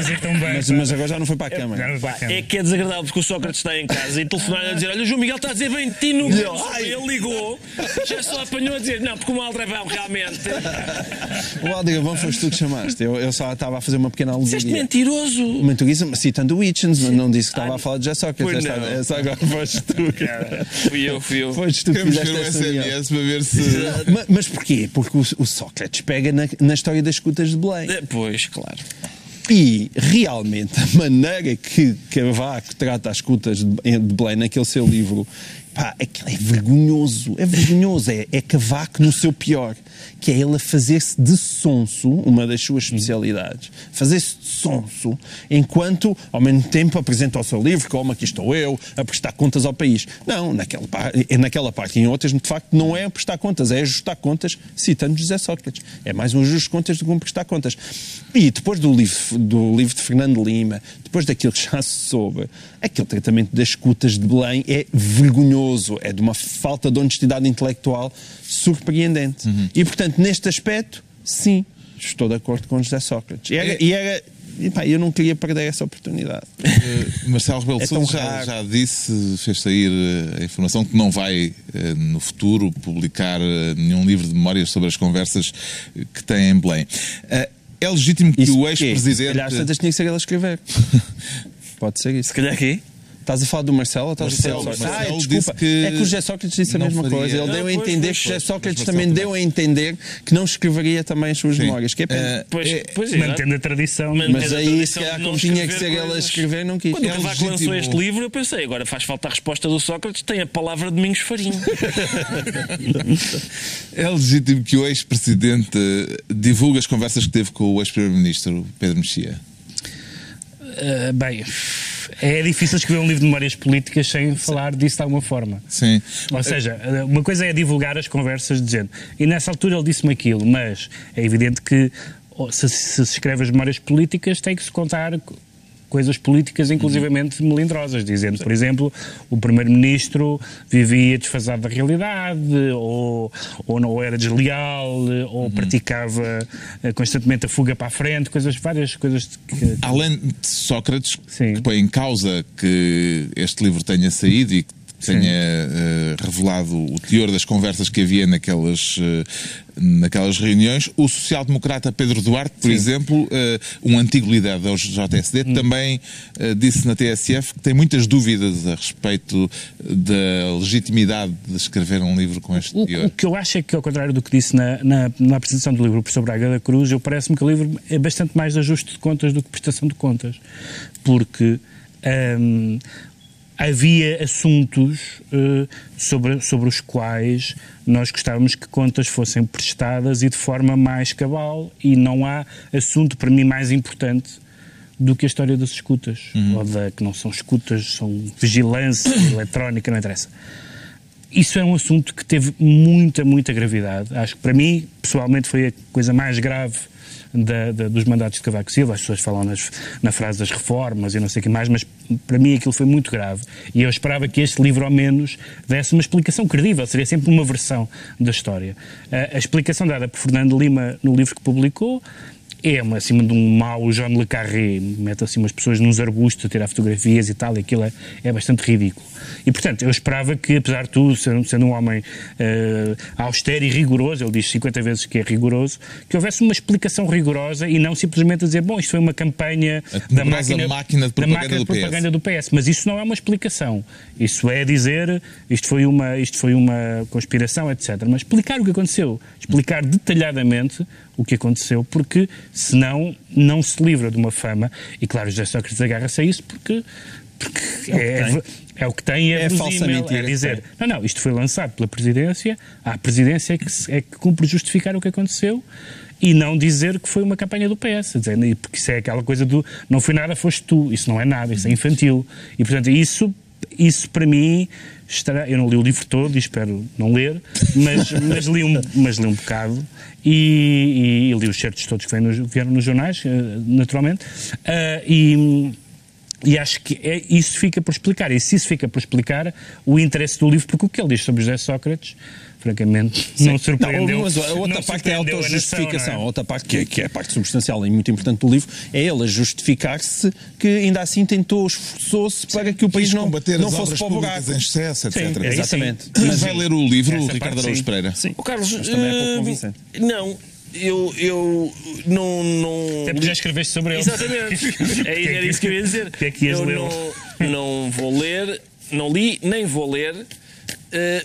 Dizer tão bem. mas, mas agora já não foi para a Câmara. Câmara. É que é desagradável porque o Sócrates está em casa e telefonar a dizer: Olha, o João Miguel está a dizer bem de ti no. Ele ligou, já só apanhou a dizer: Não, porque o Aldrabão realmente. O Aldrabão foste tu que chamaste. Eu, eu só estava a fazer uma pequena Disseste alusia. mentiroso. Isso, citando o Hitchens, mas não disse que estava a falar de José Sócrates. Não. é só agora foste tu. cara. Fui eu, fui eu. Foste tu que fizeste o essa. SMS para ver se. Ma- Mas porquê? Porque o, o Sócrates pega na, na história das de Belém. Pois, claro. E realmente a maneira que Cavaco trata as escutas de, de Belém naquele seu livro, pá, aquilo é vergonhoso. É vergonhoso. É, é Cavaco no seu pior. Que é ele a fazer-se de sonso, uma das suas especialidades, fazer-se de sonso, enquanto ao mesmo tempo apresenta o seu livro, como aqui estou eu, a prestar contas ao país. Não, naquela, é naquela parte em outras, de facto, não é prestar contas, é ajustar contas, citando José Sócrates. É mais um ajuste de contas do que um prestar contas. E depois do livro, do livro de Fernando Lima, depois daquilo que já se soube, aquele tratamento das escutas de Belém é vergonhoso, é de uma falta de honestidade intelectual surpreendente. E, portanto, neste aspecto, sim, estou de acordo com José Sócrates. E era, e era- e, pá, eu não queria perder essa oportunidade. Eh, Marcelo Rebelo de É Sousa já, já disse, fez sair eh, a informação que não vai eh, no futuro publicar nenhum livro de memórias sobre as conversas que tem em Belém. É legítimo que Isso o ex-presidente. às tantas tinha que ser ele a escrever. Pode ser isso. Se calhar aqui. Estás a falar do Marcelo ou estás Marcelo, a falar do Marcelo Ah, desculpa. que É que o José Sócrates disse a não mesma faria. coisa. Ele Ah, deu a pois, entender pois, que José pois, Sócrates mas também Marcelo deu a entender que não escreveria também as suas Sim. memórias. Que é pena. Eh, Pois, É, pois é. Mantendo a tradição. Mantendo Mas a aí, tradição se calhar, como não tinha que ser ele a coisas. escrever, não quis. Quando o Cavaco lançou este livro, eu pensei, agora faz falta a resposta do Sócrates, tem a palavra de Domingos Farinho. É legítimo que o ex-presidente eh, divulgue as conversas que teve com o ex-primeiro-ministro Pedro Mexia. Uh, bem, é difícil escrever um livro de memórias políticas sem falar disso de alguma forma. Sim. Ou seja, uma coisa é divulgar as conversas dizendo e nessa altura ele disse-me aquilo, mas é evidente que se, se escreve as memórias políticas tem que se contar co- coisas políticas inclusivamente melindrosas, dizendo, por exemplo, o primeiro-ministro vivia desfasado da realidade, ou, ou não era desleal, ou praticava eh, constantemente a fuga para a frente, coisas, várias coisas que, Além de Sócrates, Sim. que põe em causa que este livro tenha saído e que tenha eh, revelado o teor das conversas que havia naquelas, eh, naquelas reuniões, o social-democrata Pedro Duarte, por exemplo, eh, um antigo líder da JSD, Hum. também disse na TSF que tem muitas dúvidas a respeito da legitimidade de escrever um livro com este O, teor. o que eu acho é que, ao contrário do que disse na, na, na apresentação do livro do professor Braga da Cruz, eu parece-me que o livro é bastante mais ajuste de contas do que prestação de contas. Porque hum, havia assuntos eh, sobre, sobre os quais nós gostávamos que contas fossem prestadas e de forma mais cabal, e não há assunto para mim mais importante do que a história das escutas, ou da que não são escutas, são vigilância eletrónica, não interessa. Isso é um assunto que teve muita, muita gravidade. Acho que para mim, pessoalmente, foi a coisa mais grave da- da- dos mandatos de Cavaco Silva. As pessoas falam nas, na frase das reformas e não sei o que mais, mas para mim aquilo foi muito grave. E eu esperava que este livro, ao menos, desse uma explicação credível. Seria sempre uma versão da história. A, a explicação dada por Fernando Lima no livro que publicou é uma, acima de um mau John Le Carré, mete assim umas pessoas nos arbustos a tirar fotografias e tal, e aquilo é, é bastante ridículo. E, portanto, eu esperava que, apesar de tudo, sendo, sendo um homem uh, austero e rigoroso, ele diz 50 vezes que é rigoroso, que houvesse uma explicação rigorosa e não simplesmente a dizer, bom, isto foi uma campanha da máquina, máquina, de propaganda, máquina de propaganda do, PS. do PS. Mas isso não é uma explicação. Isso é dizer, isto foi uma, isto foi uma conspiração, etc. Mas explicar o que aconteceu, explicar detalhadamente o que aconteceu, porque senão não se livra de uma fama. E claro, José Sócrates agarra-se a isso porque, porque é, é, é, o que tem, é, é falsa mentira. É dizer, não, não, isto foi lançado pela Presidência, a Presidência é que, é que cumpre justificar o que aconteceu e não dizer que foi uma campanha do PS, dizer, porque isso é aquela coisa do não foi nada, foste tu, isso não é nada, isso é infantil. E portanto, isso, isso para mim estará. Eu não li o livro todo e espero não ler, mas, mas, li, um, mas li um bocado e, e, e li os certos todos que nos, vieram nos jornais, eh, naturalmente. Uh, e. E acho que é, isso fica por explicar. E se isso fica por explicar, o interesse do livro, porque o que ele diz sobre José Sócrates francamente, Sim. não surpreendeu. Não, mas a outra parte é a autojustificação. A, é? a outra parte, que é, que é a parte substancial e muito importante do livro, é ele a justificar-se que ainda assim tentou, esforçou-se para que o país não, combater não as fosse para o buraco. em excesso, etc. Sim, é exatamente. Mas vai ler o livro, o Ricardo Araújo Pereira? Sim. O Carlos, mas também é pouco eh, convincente. Não, eu, eu não, não. Até porque já escreveste sobre ele. Exatamente. é, era isso que eu ia dizer. Que é que eu não, não vou ler, não li, nem vou ler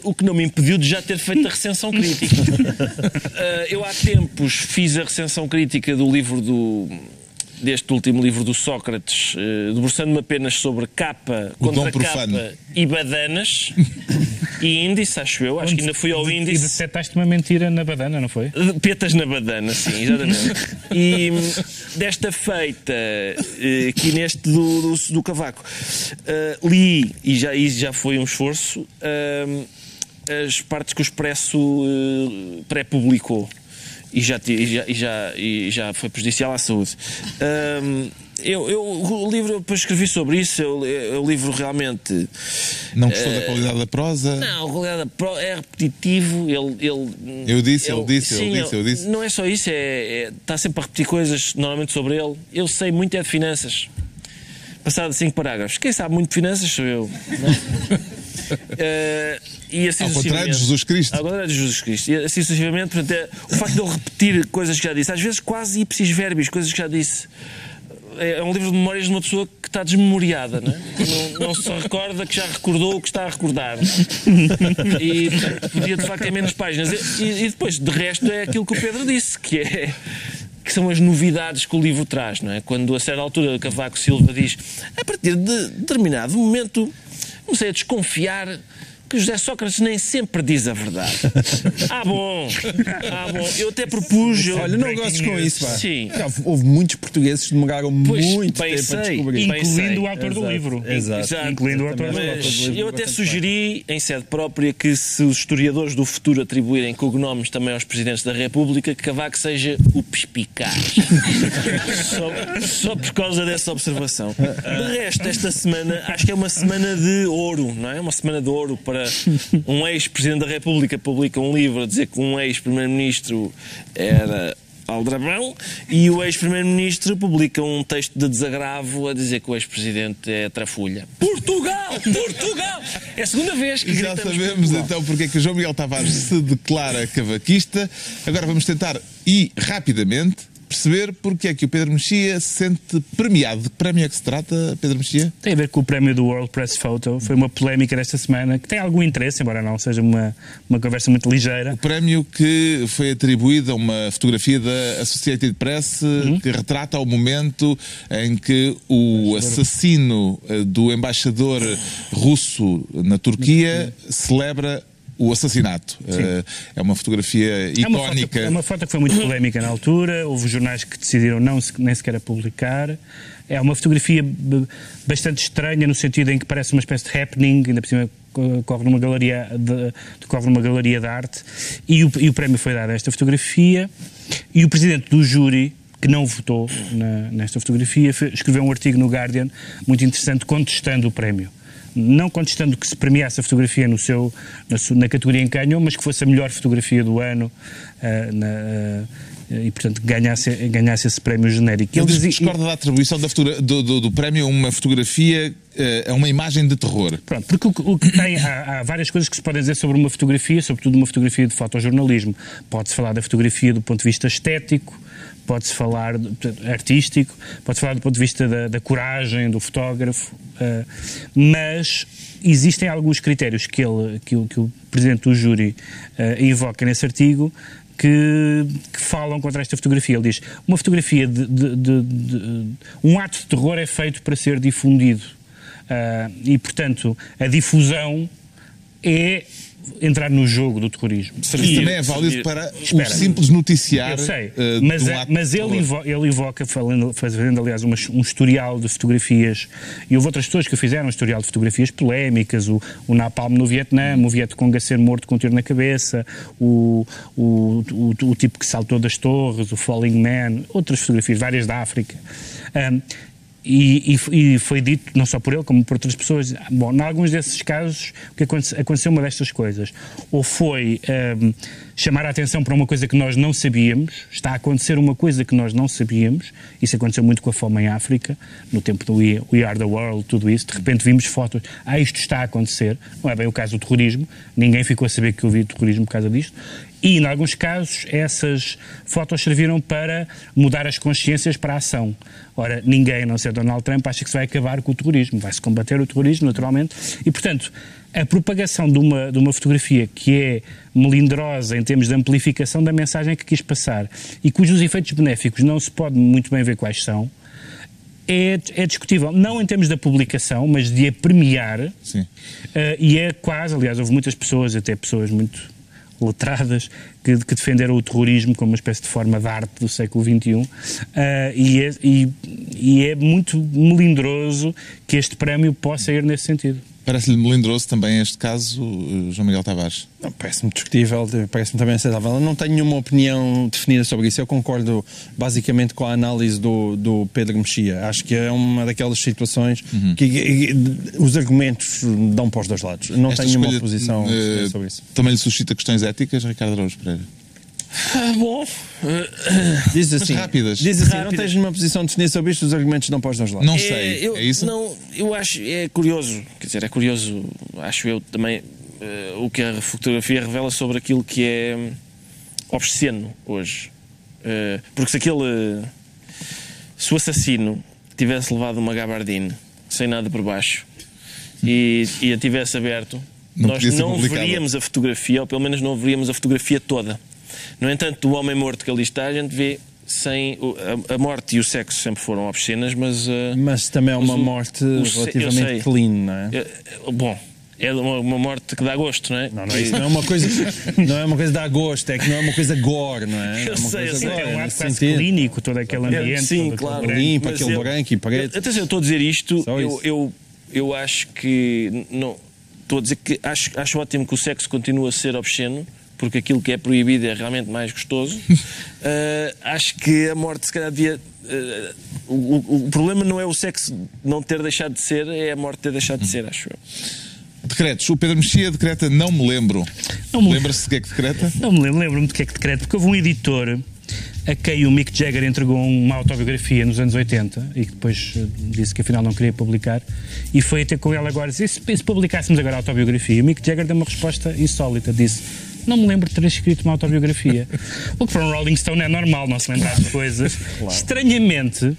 o que não me impediu de já ter feito a recensão crítica. Uh, eu há tempos fiz a recensão crítica do livro do deste último livro do Sócrates, uh, debruçando-me apenas sobre capa o contra capa e badanas e índice, acho eu. Acho que ainda fui ao índice. E detectaste uma mentira na badana, não foi? Petas na badana, sim, exatamente. e desta feita, uh, aqui neste do, do, do Cavaco, uh, li, e já, e já foi um esforço, as partes que o Expresso pré-publicou e já, e já, e já, e já foi prejudicial à saúde. Um, eu, eu, o livro, depois escrevi sobre isso, eu, eu, o livro realmente. Não gostou uh, da qualidade da prosa? Não, a qualidade da prosa é repetitivo. Ele, ele, eu disse, ele, ele disse, sim, ele disse, eu disse. Não é só isso, é, é, está sempre a repetir coisas normalmente sobre ele. Eu sei muito é de finanças. Passado cinco parágrafos. Quem sabe muito de finanças sou eu. uh, e assim Ao contrário de Jesus Cristo. Ao contrário de Jesus Cristo. E assim sucessivamente, portanto, é, o facto de ele repetir coisas que já disse, às vezes quase ipsis verbis, coisas que já disse. É, é um livro de memórias de uma pessoa que está desmemoriada, não, é? não, não se recorda que já recordou o que está a recordar. E podia de facto ter menos páginas. E, e depois, de resto, é aquilo que o Pedro disse, que é que são as novidades que o livro traz, não é? Quando a certa altura Cavaco Silva diz, a partir de determinado momento, comecei a desconfiar que José Sócrates nem sempre diz a verdade. ah, bom. Ah, bom. Eu até propus. Eu... Olha, não gosto com isso, pá. Sim. houve muitos portugueses que demoraram pois, muito tempo sei, a descobrir. Incluindo o autor do livro. Exato. Exato. Incluindo o autor do livro. Eu até sugeri, em sede própria, que se os historiadores do futuro atribuírem cognomes também aos presidentes da República, que Cavaco seja o Pespicaz. só, só por causa dessa observação. De resto, esta semana, acho que é uma semana de ouro, não é? Uma semana de ouro para um ex-presidente da República publica um livro a dizer que um ex-primeiro-ministro era aldrabão e o ex-primeiro-ministro publica um texto de desagravo a dizer que o ex-presidente é trafulha. Portugal! Portugal! É a segunda vez que Já sabemos então porque é que o João Miguel Tavares se declara cavaquista. Agora vamos tentar ir rapidamente perceber porque é que o Pedro Mexia se sente premiado. De que prémio é que se trata, Pedro Mexia? Tem a ver com o prémio do World Press Photo. Foi uma polémica desta semana que tem algum interesse, embora não seja uma, uma conversa muito ligeira. O prémio que foi atribuído a uma fotografia da Associated Press uhum. que retrata o momento em que o assassino eh, do embaixador russo na Turquia celebra o assassinato. Uh, é uma fotografia icónica. É uma, foto, é uma foto que foi muito polémica na altura, houve jornais que decidiram não nem sequer a publicar. É uma fotografia bastante estranha no sentido em que parece uma espécie de happening, ainda por cima corre numa galeria de, corre numa galeria de arte e o, e o prémio foi dado a esta fotografia e o presidente do júri que não votou na, nesta fotografia, escreveu um artigo no Guardian muito interessante contestando o prémio não contestando que se premiasse a fotografia no seu, na, na categoria em canhão, mas que fosse a melhor fotografia do ano uh, na, uh, e, portanto, ganhasse, ganhasse esse prémio genérico. Ele que dizia- discorda da atribuição da do, do- do prémio a uma fotografia, eh, a uma imagem de terror. Pronto, porque o, que- o que tem, há, há várias coisas que se podem dizer sobre uma fotografia, sobretudo uma fotografia de fotojornalismo. Pode-se falar da fotografia do ponto de vista estético, pode-se falar artístico, pode-se falar do ponto de vista da, da coragem do fotógrafo, eh, mas existem alguns critérios que, ele, que, o- que o presidente do júri eh, invoca nesse artigo que, que falam contra esta fotografia. Ele diz: uma fotografia de, de- de- de- um ato de terror é feito para ser difundido. Ah, e, portanto, a difusão é entrar no jogo do terrorismo. Isso também é válido para Espera. o simples noticiar Eu sei, eh, mas, um ato mas ele, invo- ele invoca, falando, fazendo aliás uma- um historial de fotografias, e houve outras pessoas que fizeram, um historial de fotografias polémicas, o, o Napalm no Vietnã, o Vietcong a ser morto com um tiro na cabeça, o, o, o, o tipo que saltou das torres, o Falling Man, outras fotografias, várias da África. Ahm, e, e e foi dito, não só por ele, como por outras pessoas, bom, em alguns desses casos, o que aconte- aconteceu uma destas coisas. Ou foi ahm, chamar a atenção para uma coisa que nós não sabíamos, está a acontecer uma coisa que nós não sabíamos, isso aconteceu muito com a fome em África, no tempo do We, Are the World, tudo isso, de repente vimos fotos, ah, isto está a acontecer, não é bem o caso do terrorismo, ninguém ficou a saber que havia terrorismo por causa disto, e, em alguns casos, essas fotos serviram para mudar as consciências para a ação. Ora, ninguém, a não ser Donald Trump, acha que se vai acabar com o terrorismo. Vai-se combater o terrorismo, naturalmente. E, portanto, a propagação de uma, de uma fotografia que é melindrosa em termos de amplificação da mensagem que quis passar e cujos efeitos benéficos não se pode muito bem ver quais são, é, é discutível. Não em termos da publicação, mas de a premiar. Sim. Eh, e é quase, aliás, houve muitas pessoas, até pessoas muito letradas, que, que defenderam o terrorismo como uma espécie de forma de arte do século XXI. eh, e, é, e, e é muito melindroso que este prémio possa ir nesse sentido. Parece-lhe melindroso também este caso, eh, João Miguel Tavares. Não, parece-me discutível, parece-me também aceitável. Eu não tenho nenhuma opinião definida sobre isso. Eu concordo basicamente com a análise do, do Pedro Mexia. Acho que é uma daquelas situações que e- e- os argumentos dão para os dois lados. Não Esta tenho nenhuma posição definida sobre isso. Também lhe suscita questões éticas, Ricardo Araújo Pereira. Ah, bom, Diz assim, rápidas. diz assim não Rápidas. tens nenhuma posição definida sobre isto, os argumentos dão para os dois lados. Não É, sei, eu, é isso? Não, eu acho, é curioso, quer dizer, é curioso, acho eu também, eh, o que a fotografia revela sobre aquilo que é obsceno hoje. Eh, porque se aquele, se o assassino tivesse levado uma gabardine sem nada por baixo e, e a tivesse aberto, Não nós não publicada. veríamos a fotografia, ou pelo menos não veríamos a fotografia toda. No entanto, do homem morto que ali está, a gente vê sem. o- A, a morte e o sexo sempre foram obscenas, mas. eh, Mas também é uma o- morte o se- relativamente clean, não é? é, é, bom, é uma, uma morte que dá gosto, não é? Não, não, isso não é uma coisa, não é uma coisa dar gosto, é que não é uma coisa gore, não é? Eu é uma sei, coisa sei, gore, É um nesse quase clínico, todo aquele ambiente. Sim, claro. Limpo, aquele eu- branco e preto. Atenção, eu estou a dizer isto, eu, eu, eu acho que. Não, estou a dizer que acho, acho ótimo que o sexo continue a ser obsceno, porque aquilo que é proibido é realmente mais gostoso. Ah, acho que a morte, se calhar, devia. ah, o, o- problema não é o sexo não ter deixado de ser, é a morte ter deixado de ser, acho eu. Decretos. O Pedro Mexia decreta não me lembro. Não me- Lembra-se do que é que decreta? Não me lembro, lembro-me do que é que decreto, porque houve um editor a quem o Mick Jagger entregou uma autobiografia nos anos 80 e que depois eh, disse que afinal não queria publicar e foi ter com ele agora e disse, e se, se publicássemos agora a autobiografia? E o Mick Jagger deu uma resposta insólita, disse não me lembro de ter escrito uma autobiografia. o que para um Rolling Stone é normal não se lembrar de coisas. Estranhamente,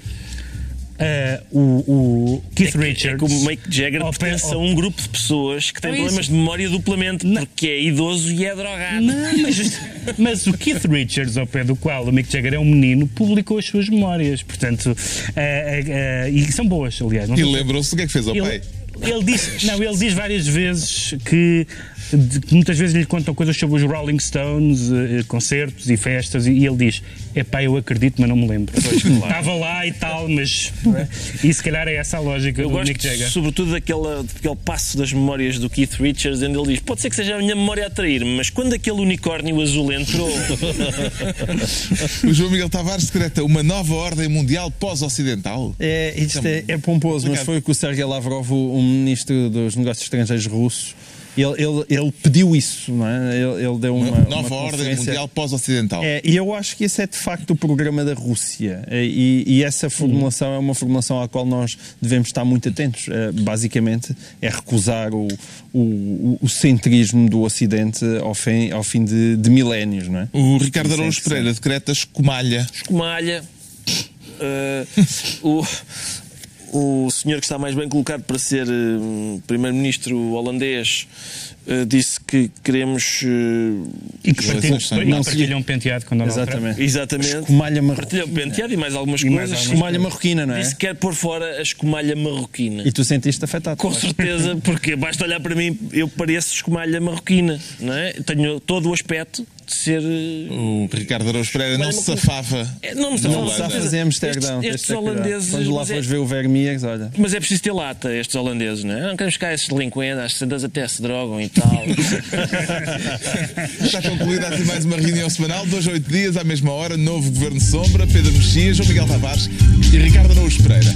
eh, o, o Keith É Richards... que o Mick Jagger ao pé- pertence a ao- um grupo de pessoas que têm É problemas isso. de memória duplamente, porque é idoso e é drogado. Não, mas, mas o Keith Richards, ao pé do qual o Mick Jagger é um menino, publicou as suas memórias. Portanto, eh, eh, e são boas, aliás. Não E lembrou-se do que é que fez ao ele, pai. ele diz, não, ele diz várias vezes que, de- que muitas vezes lhe contam coisas sobre os Rolling Stones, eh, concertos e festas, e, e ele diz: é pá, eu acredito, mas não me lembro. Estava lá e tal, mas. E se calhar é essa a lógica Eu do gosto, Mick Jagger. sobretudo, daquela, daquele passo das memórias do Keith Richards, onde ele diz: pode ser que seja a minha memória a trair-me, mas quando aquele unicórnio azul entrou. O João Miguel Tavares decreta uma nova ordem mundial pós-ocidental. É, isto é, é pomposo, mas foi o que o Sergei Lavrov, o, o ministro dos Negócios Estrangeiros russo, ele, ele, ele pediu isso, não é? Ele, ele deu uma. Nova uma ordem mundial pós-ocidental. É, e eu acho que esse é de facto o programa da Rússia. É, E, e essa formulação é uma formulação à qual nós devemos estar muito atentos. É, basicamente, é recusar o, o, o centrismo do Ocidente ao fim, ao fim de, de milénios, não é? O Ricardo Araújo. Pereira decreta escumalha. Escumalha. Eh, o, o senhor que está mais bem colocado para ser eh, primeiro-ministro holandês eh, disse que queremos. eh, E que partilham, não partilham um penteado com Donald Trump. Exatamente. exatamente. Escumalha Partilhou marroquina. penteado e mais algumas E mais coisas. algumas Escumalha marroquina, não é? Disse que quer pôr fora a escumalha marroquina. E tu sentiste afetado. Com certeza, porque basta olhar para mim, eu pareço escumalha marroquina, não é? Tenho todo o aspecto de ser. eh, O Ricardo Araújo Pereira não se safava. É, não me safava. Não Holanda. está a fazer Amsterdão. Estes, estes holandeses. Quando lá mas é- ver o Vermiers, olha. Mas é preciso ter lata, estes holandeses, não é? Não queremos cá esses delinquentes, às tantas até se drogam e tal. Está concluída assim mais uma reunião semanal, dois a oito dias, à mesma hora, novo Governo Sombra, Pedro Mexias, João Miguel Tavares e Ricardo Araújo Pereira.